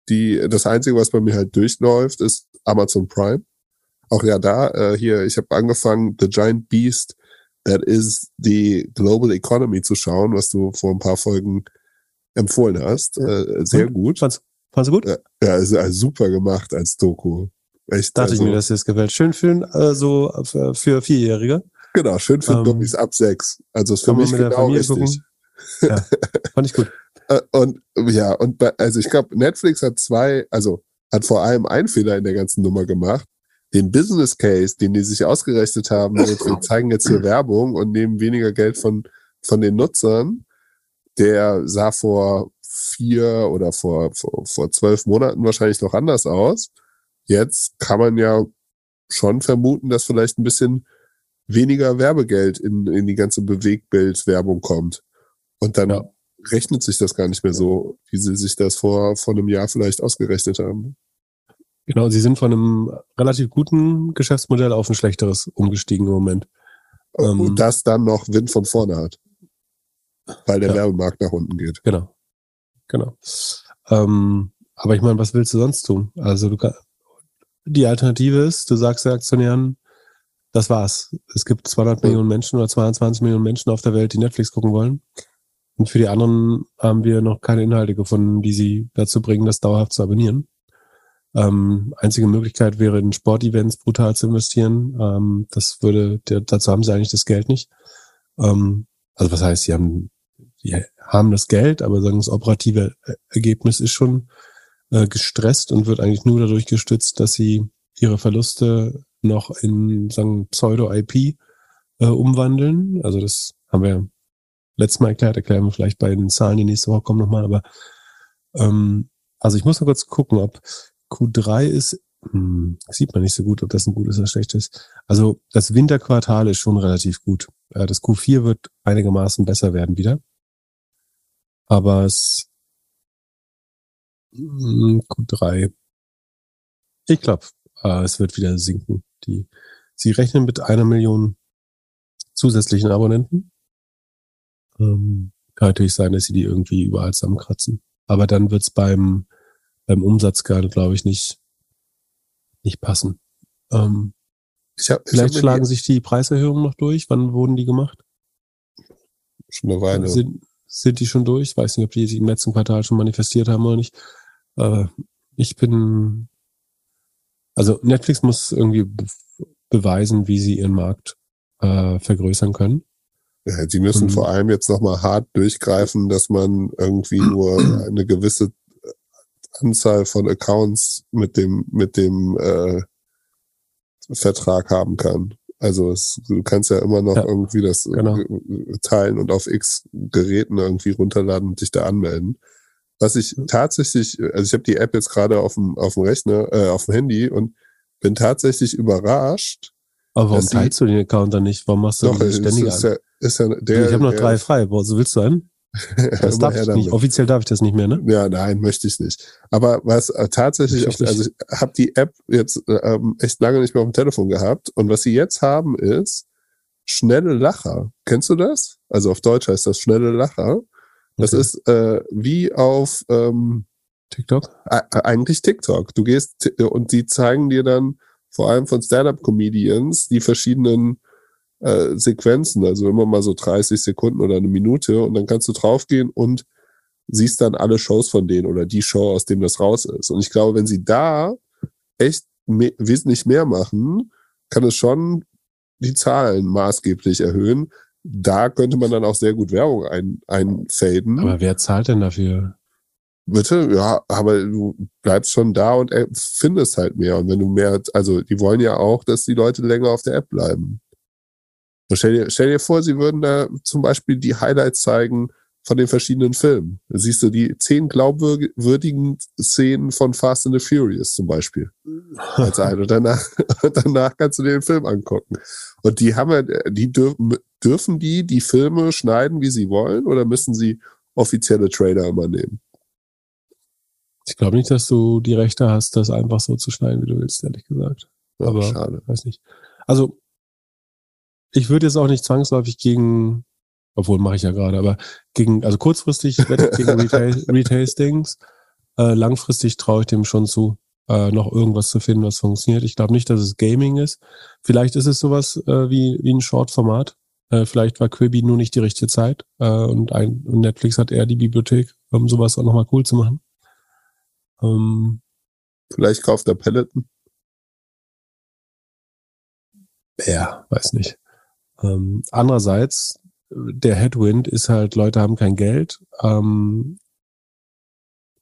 die, das Einzige, was bei mir halt durchläuft, ist Amazon Prime. Auch ja da, äh, hier, ich habe angefangen, The Giant Beast That is the Global Economy zu schauen, was du vor ein paar Folgen empfohlen hast. Äh, sehr hm? gut. Fand's, fand's gut? Ja, ist, ist super gemacht als Doku. Echt, Dachte also, ich mir, dass dir das gefällt. Schön für, äh, so für, für Vierjährige. Genau, schön für ähm, Dummies ab sechs. Also ist für mich genau richtig. Ja, fand ich gut. *laughs* Äh, und ja, und bei, also ich glaube, Netflix hat zwei, also hat vor allem einen Fehler in der ganzen Nummer gemacht. Den Business Case, den die sich ausgerechnet haben, *laughs* wir zeigen jetzt hier Werbung und nehmen weniger Geld von, von den Nutzern, der sah vor vier oder vor, vor, vor zwölf Monaten wahrscheinlich noch anders aus. Jetzt kann man ja schon vermuten, dass vielleicht ein bisschen weniger Werbegeld in, in die ganze Bewegtbildwerbung kommt. Und dann ja rechnet sich das gar nicht mehr so, wie sie sich das vor, vor einem Jahr vielleicht ausgerechnet haben. Genau, sie sind von einem relativ guten Geschäftsmodell auf ein schlechteres umgestiegen im Moment. Und ähm, das dann noch Wind von vorne hat. Weil der ja. Werbemarkt nach unten geht. Genau. Genau. Ähm, aber ich meine, was willst du sonst tun? Also du kann, die Alternative ist, du sagst den Aktionären, das war's. Es gibt 200 Millionen Menschen oder 22 Millionen Menschen auf der Welt, die Netflix gucken wollen. Und für die anderen haben wir noch keine Inhalte gefunden, die sie dazu bringen, das dauerhaft zu abonnieren. Ähm, einzige Möglichkeit wäre, in Sportevents brutal zu investieren. Ähm, das würde, der, dazu haben sie eigentlich das Geld nicht. Ähm, also was heißt, sie haben, sie haben das Geld, aber sagen das operative Ergebnis ist schon äh, gestresst und wird eigentlich nur dadurch gestützt, dass sie ihre Verluste noch in sagen Pseudo-IP äh, umwandeln. Also das haben wir letztes Mal erklärt, erklären wir vielleicht bei den Zahlen, die nächste Woche kommen nochmal, aber ähm, also ich muss mal kurz gucken, ob Q3 ist, hm, sieht man nicht so gut, ob das ein gutes oder schlechtes. Also das Winterquartal ist schon relativ gut. Äh, das Q4 wird einigermaßen besser werden wieder. Aber es Hm, Q3. Ich glaube, äh, es wird wieder sinken. Die, sie rechnen mit einer Million zusätzlichen Abonnenten. Ähm, kann natürlich sein, dass sie die irgendwie überall zusammenkratzen. Aber dann wird's beim, beim Umsatz glaube ich, nicht, nicht passen. Ähm, hab, ich vielleicht schlagen die, sich die Preiserhöhungen noch durch. Wann wurden die gemacht? schon eine Weile. Sind, sind die schon durch? Ich weiß nicht, ob die sich im letzten Quartal schon manifestiert haben oder nicht. Aber ich bin, also Netflix muss irgendwie be beweisen, wie sie ihren Markt äh, vergrößern können. Ja, die müssen Mhm. vor allem jetzt nochmal hart durchgreifen, dass man irgendwie nur eine gewisse Anzahl von Accounts mit dem, mit dem äh, Vertrag haben kann. Also es, du kannst ja immer noch Ja, irgendwie das genau. äh, teilen und auf X Geräten irgendwie runterladen und dich da anmelden. Was ich tatsächlich, also ich habe die App jetzt gerade auf dem, auf dem Rechner, äh, auf dem Handy und bin tatsächlich überrascht. Aber warum teilst du den Account dann nicht? Warum machst du Doch, den ständig ist an? ja, ist ja der, ich habe noch der, drei frei. Wo, so willst du einen? Das darf ich nicht. Offiziell darf ich das nicht mehr, ne? Ja, nein, möchte ich nicht. Aber was äh, tatsächlich, auf, also ich habe die App jetzt äh, ähm, echt lange nicht mehr auf dem Telefon gehabt und was sie jetzt haben ist schnelle Lacher. Kennst du das? Also auf Deutsch heißt das schnelle Lacher. Das Okay. ist äh, wie auf ähm, TikTok? eigentlich TikTok. Du gehst t- und die zeigen dir dann vor allem von Stand-up-Comedians die verschiedenen äh, Sequenzen, also immer mal so 30 Sekunden oder eine Minute und dann kannst du draufgehen und siehst dann alle Shows von denen oder die Show, aus dem das raus ist. Und ich glaube, wenn sie da echt me wesentlich mehr machen, kann es schon die Zahlen maßgeblich erhöhen. Da könnte man dann auch sehr gut Werbung ein, einfaden. Aber wer zahlt denn dafür? Bitte, ja, aber du bleibst schon da und findest halt mehr. Und wenn du mehr, also die wollen ja auch, dass die Leute länger auf der App bleiben. Und stell dir, stell dir vor, sie würden da zum Beispiel die Highlights zeigen von den verschiedenen Filmen. Da siehst du die zehn glaubwürdigen Szenen von Fast and the Furious zum Beispiel. Als ein. Und danach, *laughs* und danach kannst du dir den Film angucken. Und die haben ja, die dürfen, dürfen die die Filme schneiden, wie sie wollen, oder müssen sie offizielle Trailer immer nehmen? Ich glaube nicht, dass du die Rechte hast, das einfach so zu schneiden, wie du willst, ehrlich gesagt. Ja, Aber- schade. Weiß nicht. Also, ich würde jetzt auch nicht zwangsläufig gegen, obwohl mache ich ja gerade, aber gegen, also kurzfristig wette ich gegen *laughs* Retail, Retail-Stings. Äh, langfristig traue ich dem schon zu, äh, noch irgendwas zu finden, was funktioniert. Ich glaube nicht, dass es Gaming ist. Vielleicht ist es sowas äh, wie, wie ein Short-Format. Äh, vielleicht war Quibi nur nicht die richtige Zeit äh, und, ein, und Netflix hat eher die Bibliothek, um sowas auch nochmal cool zu machen. Ähm, Vielleicht kauft er Peloton. Ja, weiß nicht. Ähm, andererseits, der Headwind ist halt, Leute haben kein Geld. Ähm,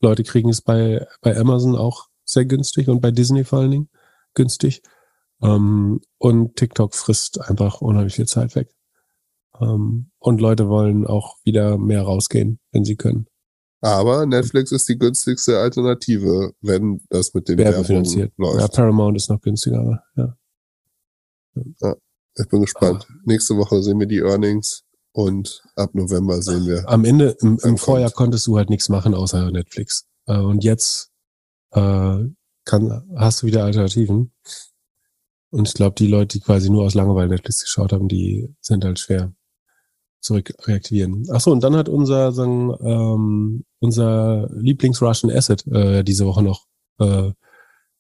Leute kriegen es bei, bei Amazon auch sehr günstig und bei Disney vor allen Dingen günstig. Ähm, und TikTok frisst einfach unheimlich viel Zeit weg. Ähm, und Leute wollen auch wieder mehr rausgehen, wenn sie können. Aber Netflix ist die günstigste Alternative, wenn das mit den Werbungen Werbefinanziert. Ja, läuft. Paramount ist noch günstiger, aber ja. Ich bin gespannt. Nächste Woche sehen wir die Earnings und ab November sehen wir. am Ende, im, im Vorjahr konntest du halt nichts machen außer Netflix. Äh, und jetzt äh, kann, hast du wieder Alternativen. Und ich glaube, die Leute, die quasi nur aus Langeweile Netflix geschaut haben, die sind halt schwer zurück reaktivieren. Ach so, und dann hat unser sagen, ähm, unser Lieblings-Russian Asset äh, diese Woche noch äh,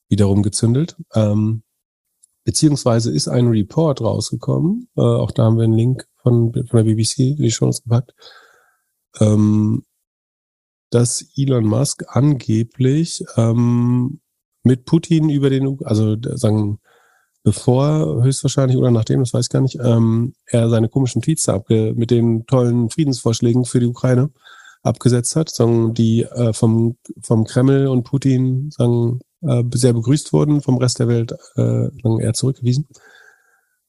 wiederum gezündelt. Ähm, beziehungsweise ist ein Report rausgekommen. Äh, auch da haben wir einen Link von, von der BBC in die Show gepackt. Ähm, dass Elon Musk angeblich ähm, mit Putin über den, also d- sagen, bevor höchstwahrscheinlich oder nachdem, das weiß ich gar nicht, ähm, er seine komischen Tweets abge mit den tollen Friedensvorschlägen für die Ukraine abgesetzt hat, sagen, die äh, vom, vom Kreml und Putin sagen, äh, sehr begrüßt wurden, vom Rest der Welt äh, sagen, eher zurückgewiesen.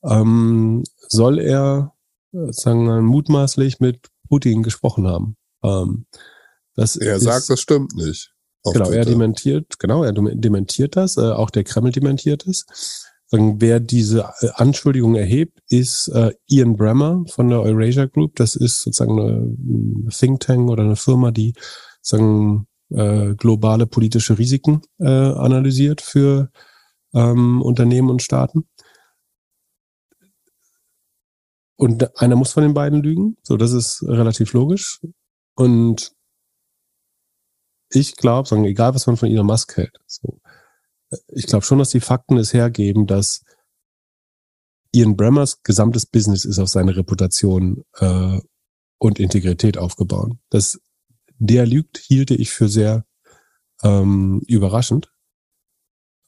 Ähm, soll er äh, sagen, mutmaßlich mit Putin gesprochen haben. Ähm, das Er ist, sagt, das stimmt nicht. Genau, er dementiert, genau, er dem- dementiert das, äh, auch der Kreml dementiert es. Sagen, wer diese äh, Anschuldigung erhebt, ist äh, Ian Bremmer von der Eurasia Group. Das ist sozusagen eine, ein Think Tank oder eine Firma, die sagen, äh, globale politische Risiken äh, analysiert für ähm, Unternehmen und Staaten. Und einer muss von den beiden lügen. So, das ist relativ logisch. Und ich glaube, egal was man von Elon Musk hält, so, ich glaube schon, dass die Fakten es hergeben, dass Ian Bremmers gesamtes Business ist auf seine Reputation äh, und Integrität aufgebaut. Dass der lügt, hielte ich für sehr ähm, überraschend.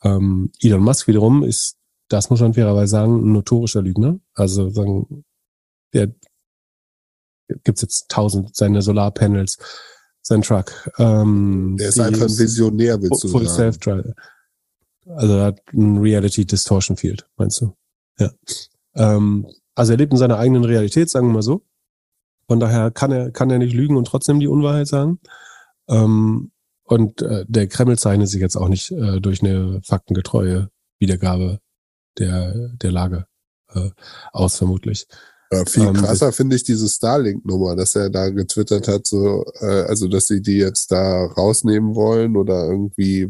Ähm, Elon Musk wiederum ist, das muss man fairerweise sagen, ein notorischer Lügner. Also sagen, der gibt's jetzt tausend seine Solarpanels, sein Truck. Ähm, der ist einfach ein Visionär, willst du Full sagen. Self-Drive. Also er hat ein Reality Distortion Field, meinst du? Ja. Ähm, also er lebt in seiner eigenen Realität, sagen wir mal so. Von daher kann er, kann er nicht lügen und trotzdem die Unwahrheit sagen. Ähm, und äh, der Kreml zeichnet sich jetzt auch nicht äh, durch eine faktengetreue Wiedergabe der, der Lage äh, aus, vermutlich. Ja, viel Ähm, krasser finde ich diese Starlink-Nummer, dass er da getwittert hat, so, äh, also dass sie die jetzt da rausnehmen wollen oder irgendwie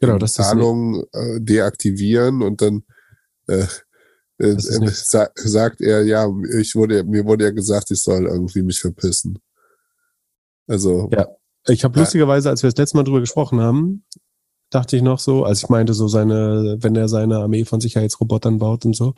Genau, das Zahlungen äh, deaktivieren und dann äh, äh, sa sagt er, ja, ich wurde, mir wurde ja gesagt, ich soll irgendwie mich verpissen. Also, Ja. Ich habe Ja. lustigerweise, als wir das letzte Mal drüber gesprochen haben, dachte ich noch so, als ich meinte, so seine, wenn er seine Armee von Sicherheitsrobotern baut und so,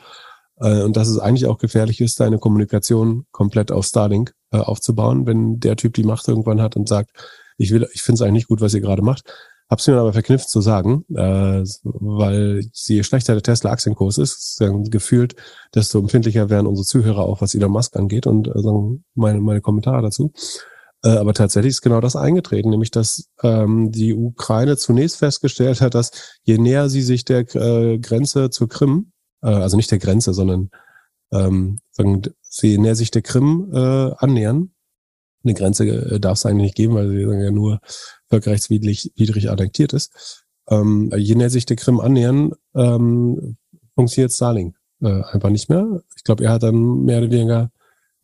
äh, und dass es eigentlich auch gefährlich ist, seine Kommunikation komplett auf Starlink äh, aufzubauen, wenn der Typ die Macht irgendwann hat und sagt, ich will, ich finde es eigentlich nicht gut, was ihr gerade macht. Hab's mir aber verknüpft zu sagen, äh, weil je schlechter der Tesla-Aktienkurs ist, dann gefühlt, desto empfindlicher werden unsere Zuhörer auch, was Elon Musk angeht und äh, meine, meine Kommentare dazu. Äh, aber tatsächlich ist genau das eingetreten, nämlich dass ähm, die Ukraine zunächst festgestellt hat, dass je näher sie sich der äh, Grenze zur Krim, äh, also nicht der Grenze, sondern ähm, sagen, je näher sich der Krim äh, annähern, eine Grenze äh, darf es eigentlich nicht geben, weil sie sagen ja nur völkerrechtswidrig widrig annektiert ist. Ähm, je näher sich der Krim annähern, ähm, funktioniert Starlink äh, einfach nicht mehr. Ich glaube, er hat dann mehr oder weniger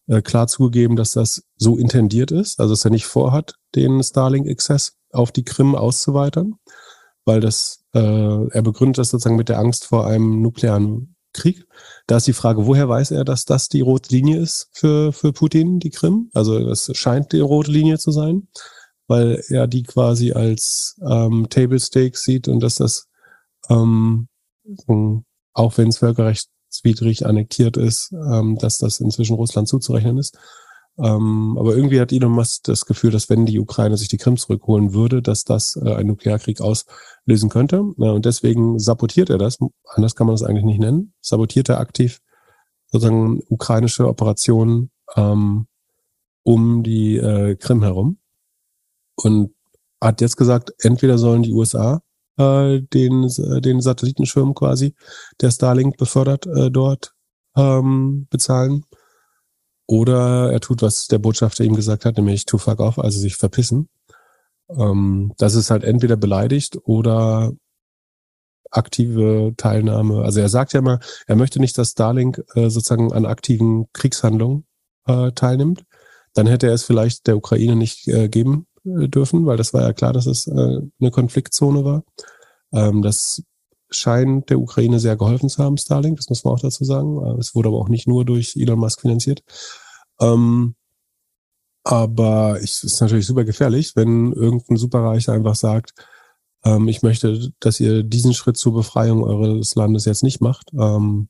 äh, klar zugegeben, dass das so intendiert ist, also dass er nicht vorhat, den Starlink-Access auf die Krim auszuweitern, weil das, äh, er begründet das sozusagen mit der Angst vor einem nuklearen Krieg. Da ist die Frage, woher weiß er, dass das die rote Linie ist für, für Putin, die Krim? Also das scheint die rote Linie zu sein, weil er die quasi als ähm, Table Stakes sieht und dass das, ähm, auch wenn es völkerrechtswidrig annektiert ist, ähm, dass das inzwischen Russland zuzurechnen ist. Ähm, aber irgendwie hat Elon Musk das Gefühl, dass wenn die Ukraine sich die Krim zurückholen würde, dass das äh, einen Nuklearkrieg auslösen könnte. Ja, und deswegen sabotiert er das. Anders kann man das eigentlich nicht nennen. Sabotiert er aktiv sozusagen ukrainische Operationen ähm, um die äh, Krim herum. Und hat jetzt gesagt, entweder sollen die USA äh, den, äh, den Satellitenschirm quasi, der Starlink befördert, äh, dort ähm, bezahlen. Oder er tut, was der Botschafter ihm gesagt hat, nämlich to fuck off, also sich verpissen. Ähm, das ist halt entweder beleidigt oder aktive Teilnahme. Also er sagt ja mal, er möchte nicht, dass Starlink äh, sozusagen an aktiven Kriegshandlungen äh, teilnimmt. Dann hätte er es vielleicht der Ukraine nicht äh, geben dürfen, weil das war ja klar, dass es äh, eine Konfliktzone war. Ähm, das scheint der Ukraine sehr geholfen zu haben, Starlink, das muss man auch dazu sagen. Äh, Es wurde aber auch nicht nur durch Elon Musk finanziert. Ähm, aber es ist natürlich super gefährlich, wenn irgendein Superreicher einfach sagt, ähm, ich möchte, dass ihr diesen Schritt zur Befreiung eures Landes jetzt nicht macht, ähm,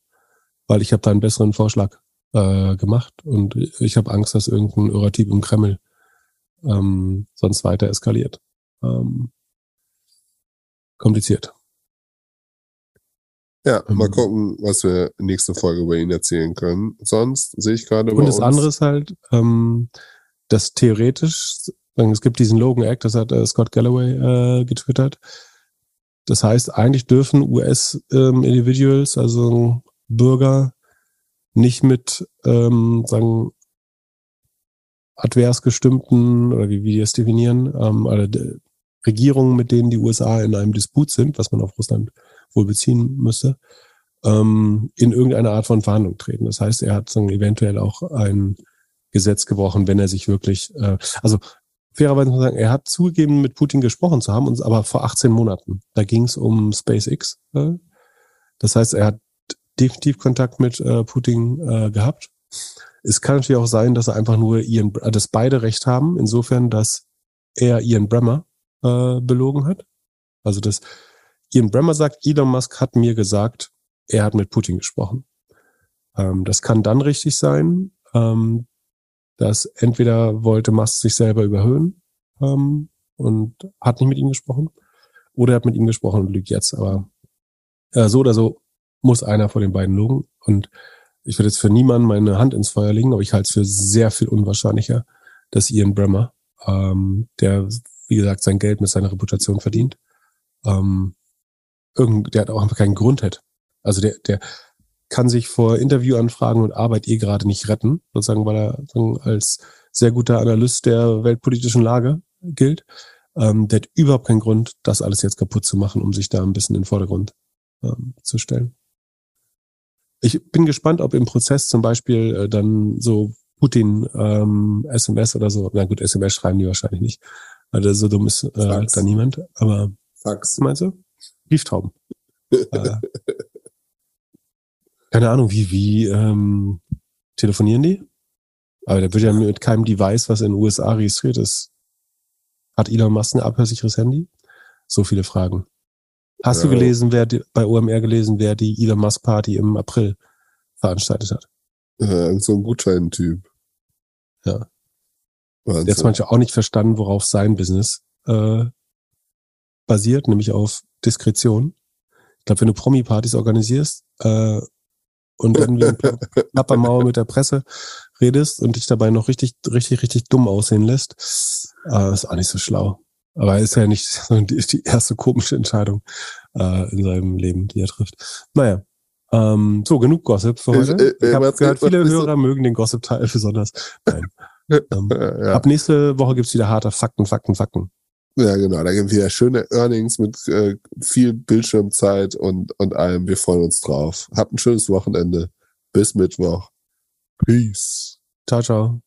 weil ich habe da einen besseren Vorschlag äh, gemacht und ich habe Angst, dass irgendein Irrativ im Kreml ähm, sonst weiter eskaliert. Ähm, kompliziert. Ja, Ähm. mal gucken, was wir nächste Folge über ihn erzählen können. Sonst sehe ich gerade Und das andere ist halt, ähm, dass theoretisch, es gibt diesen Logan Act, das hat äh, Scott Galloway äh, getwittert. Das heißt, eigentlich dürfen US-Individuals, also Bürger, nicht mit, ähm, sagen, advers gestimmten, oder wie, wie die es definieren, ähm, oder de- Regierungen, mit denen die USA in einem Disput sind, was man auf Russland wohl beziehen müsste, ähm, in irgendeine Art von Verhandlung treten. Das heißt, er hat sagen, eventuell auch ein Gesetz gebrochen, wenn er sich wirklich, äh, also fairerweise muss man sagen, er hat zugegeben, mit Putin gesprochen zu haben, aber vor 18 Monaten. Da ging es um SpaceX. Äh, das heißt, er hat definitiv Kontakt mit äh, Putin äh, gehabt. Es kann natürlich auch sein, dass er einfach nur Ian, dass beide recht haben, insofern, dass er Ian Bremmer äh, belogen hat. Also dass Ian Bremmer sagt, Elon Musk hat mir gesagt, er hat mit Putin gesprochen. Ähm, das kann dann richtig sein, ähm, dass entweder wollte Musk sich selber überhöhen ähm, und hat nicht mit ihm gesprochen, oder er hat mit ihm gesprochen und lügt jetzt. Aber äh, so oder so muss einer von den beiden logen. Und ich würde jetzt für niemanden meine Hand ins Feuer legen, aber ich halte es für sehr viel unwahrscheinlicher, dass Ian Bremmer, ähm, der, wie gesagt, sein Geld mit seiner Reputation verdient, ähm, irgend, der hat auch einfach keinen Grund hat. Also der, der kann sich vor Interviewanfragen und Arbeit eh gerade nicht retten, sozusagen, weil er als sehr guter Analyst der weltpolitischen Lage gilt. Ähm, der hat überhaupt keinen Grund, das alles jetzt kaputt zu machen, um sich da ein bisschen in den Vordergrund ähm, zu stellen. Ich bin gespannt, ob im Prozess zum Beispiel äh, dann so Putin ähm, SMS oder so, na gut, SMS schreiben die wahrscheinlich nicht, also so dumm ist äh, da niemand, aber Fax. meinst du? Brieftauben. äh, keine Ahnung, wie, wie ähm, telefonieren die? Aber der wird ja mit keinem Device, was in den USA registriert ist. Hat Elon Musk ein abhörsicheres Handy? So viele Fragen. Hast ja. du gelesen, wer die, bei OMR gelesen, wer die Elon Musk Party im April veranstaltet hat? Ja, so ein Gutscheintyp. Ja. Wahnsinn. Der hat manchmal auch nicht verstanden, worauf sein Business äh, basiert, nämlich auf Diskretion. Ich glaube, wenn du Promi-Partys organisierst äh, und irgendwie in Plappermauer *laughs* mit der Presse redest und dich dabei noch richtig, richtig, richtig dumm aussehen lässt, äh, ist auch nicht so schlau. Aber ist ja nicht *laughs* die erste komische Entscheidung äh, in seinem Leben, die er trifft. Naja, ähm, so, genug Gossip für heute. Äh, äh, ich habe gehört, viele Hörer mögen den Gossip-Teil besonders. Nein. *laughs* ähm, ja. Ab nächste Woche gibt's wieder harte Fakten, Fakten, Fakten. Ja, genau. Da gibt wieder schöne Earnings mit äh, viel Bildschirmzeit und, und allem. Wir freuen uns drauf. Habt ein schönes Wochenende. Bis Mittwoch. Peace. Ciao, ciao.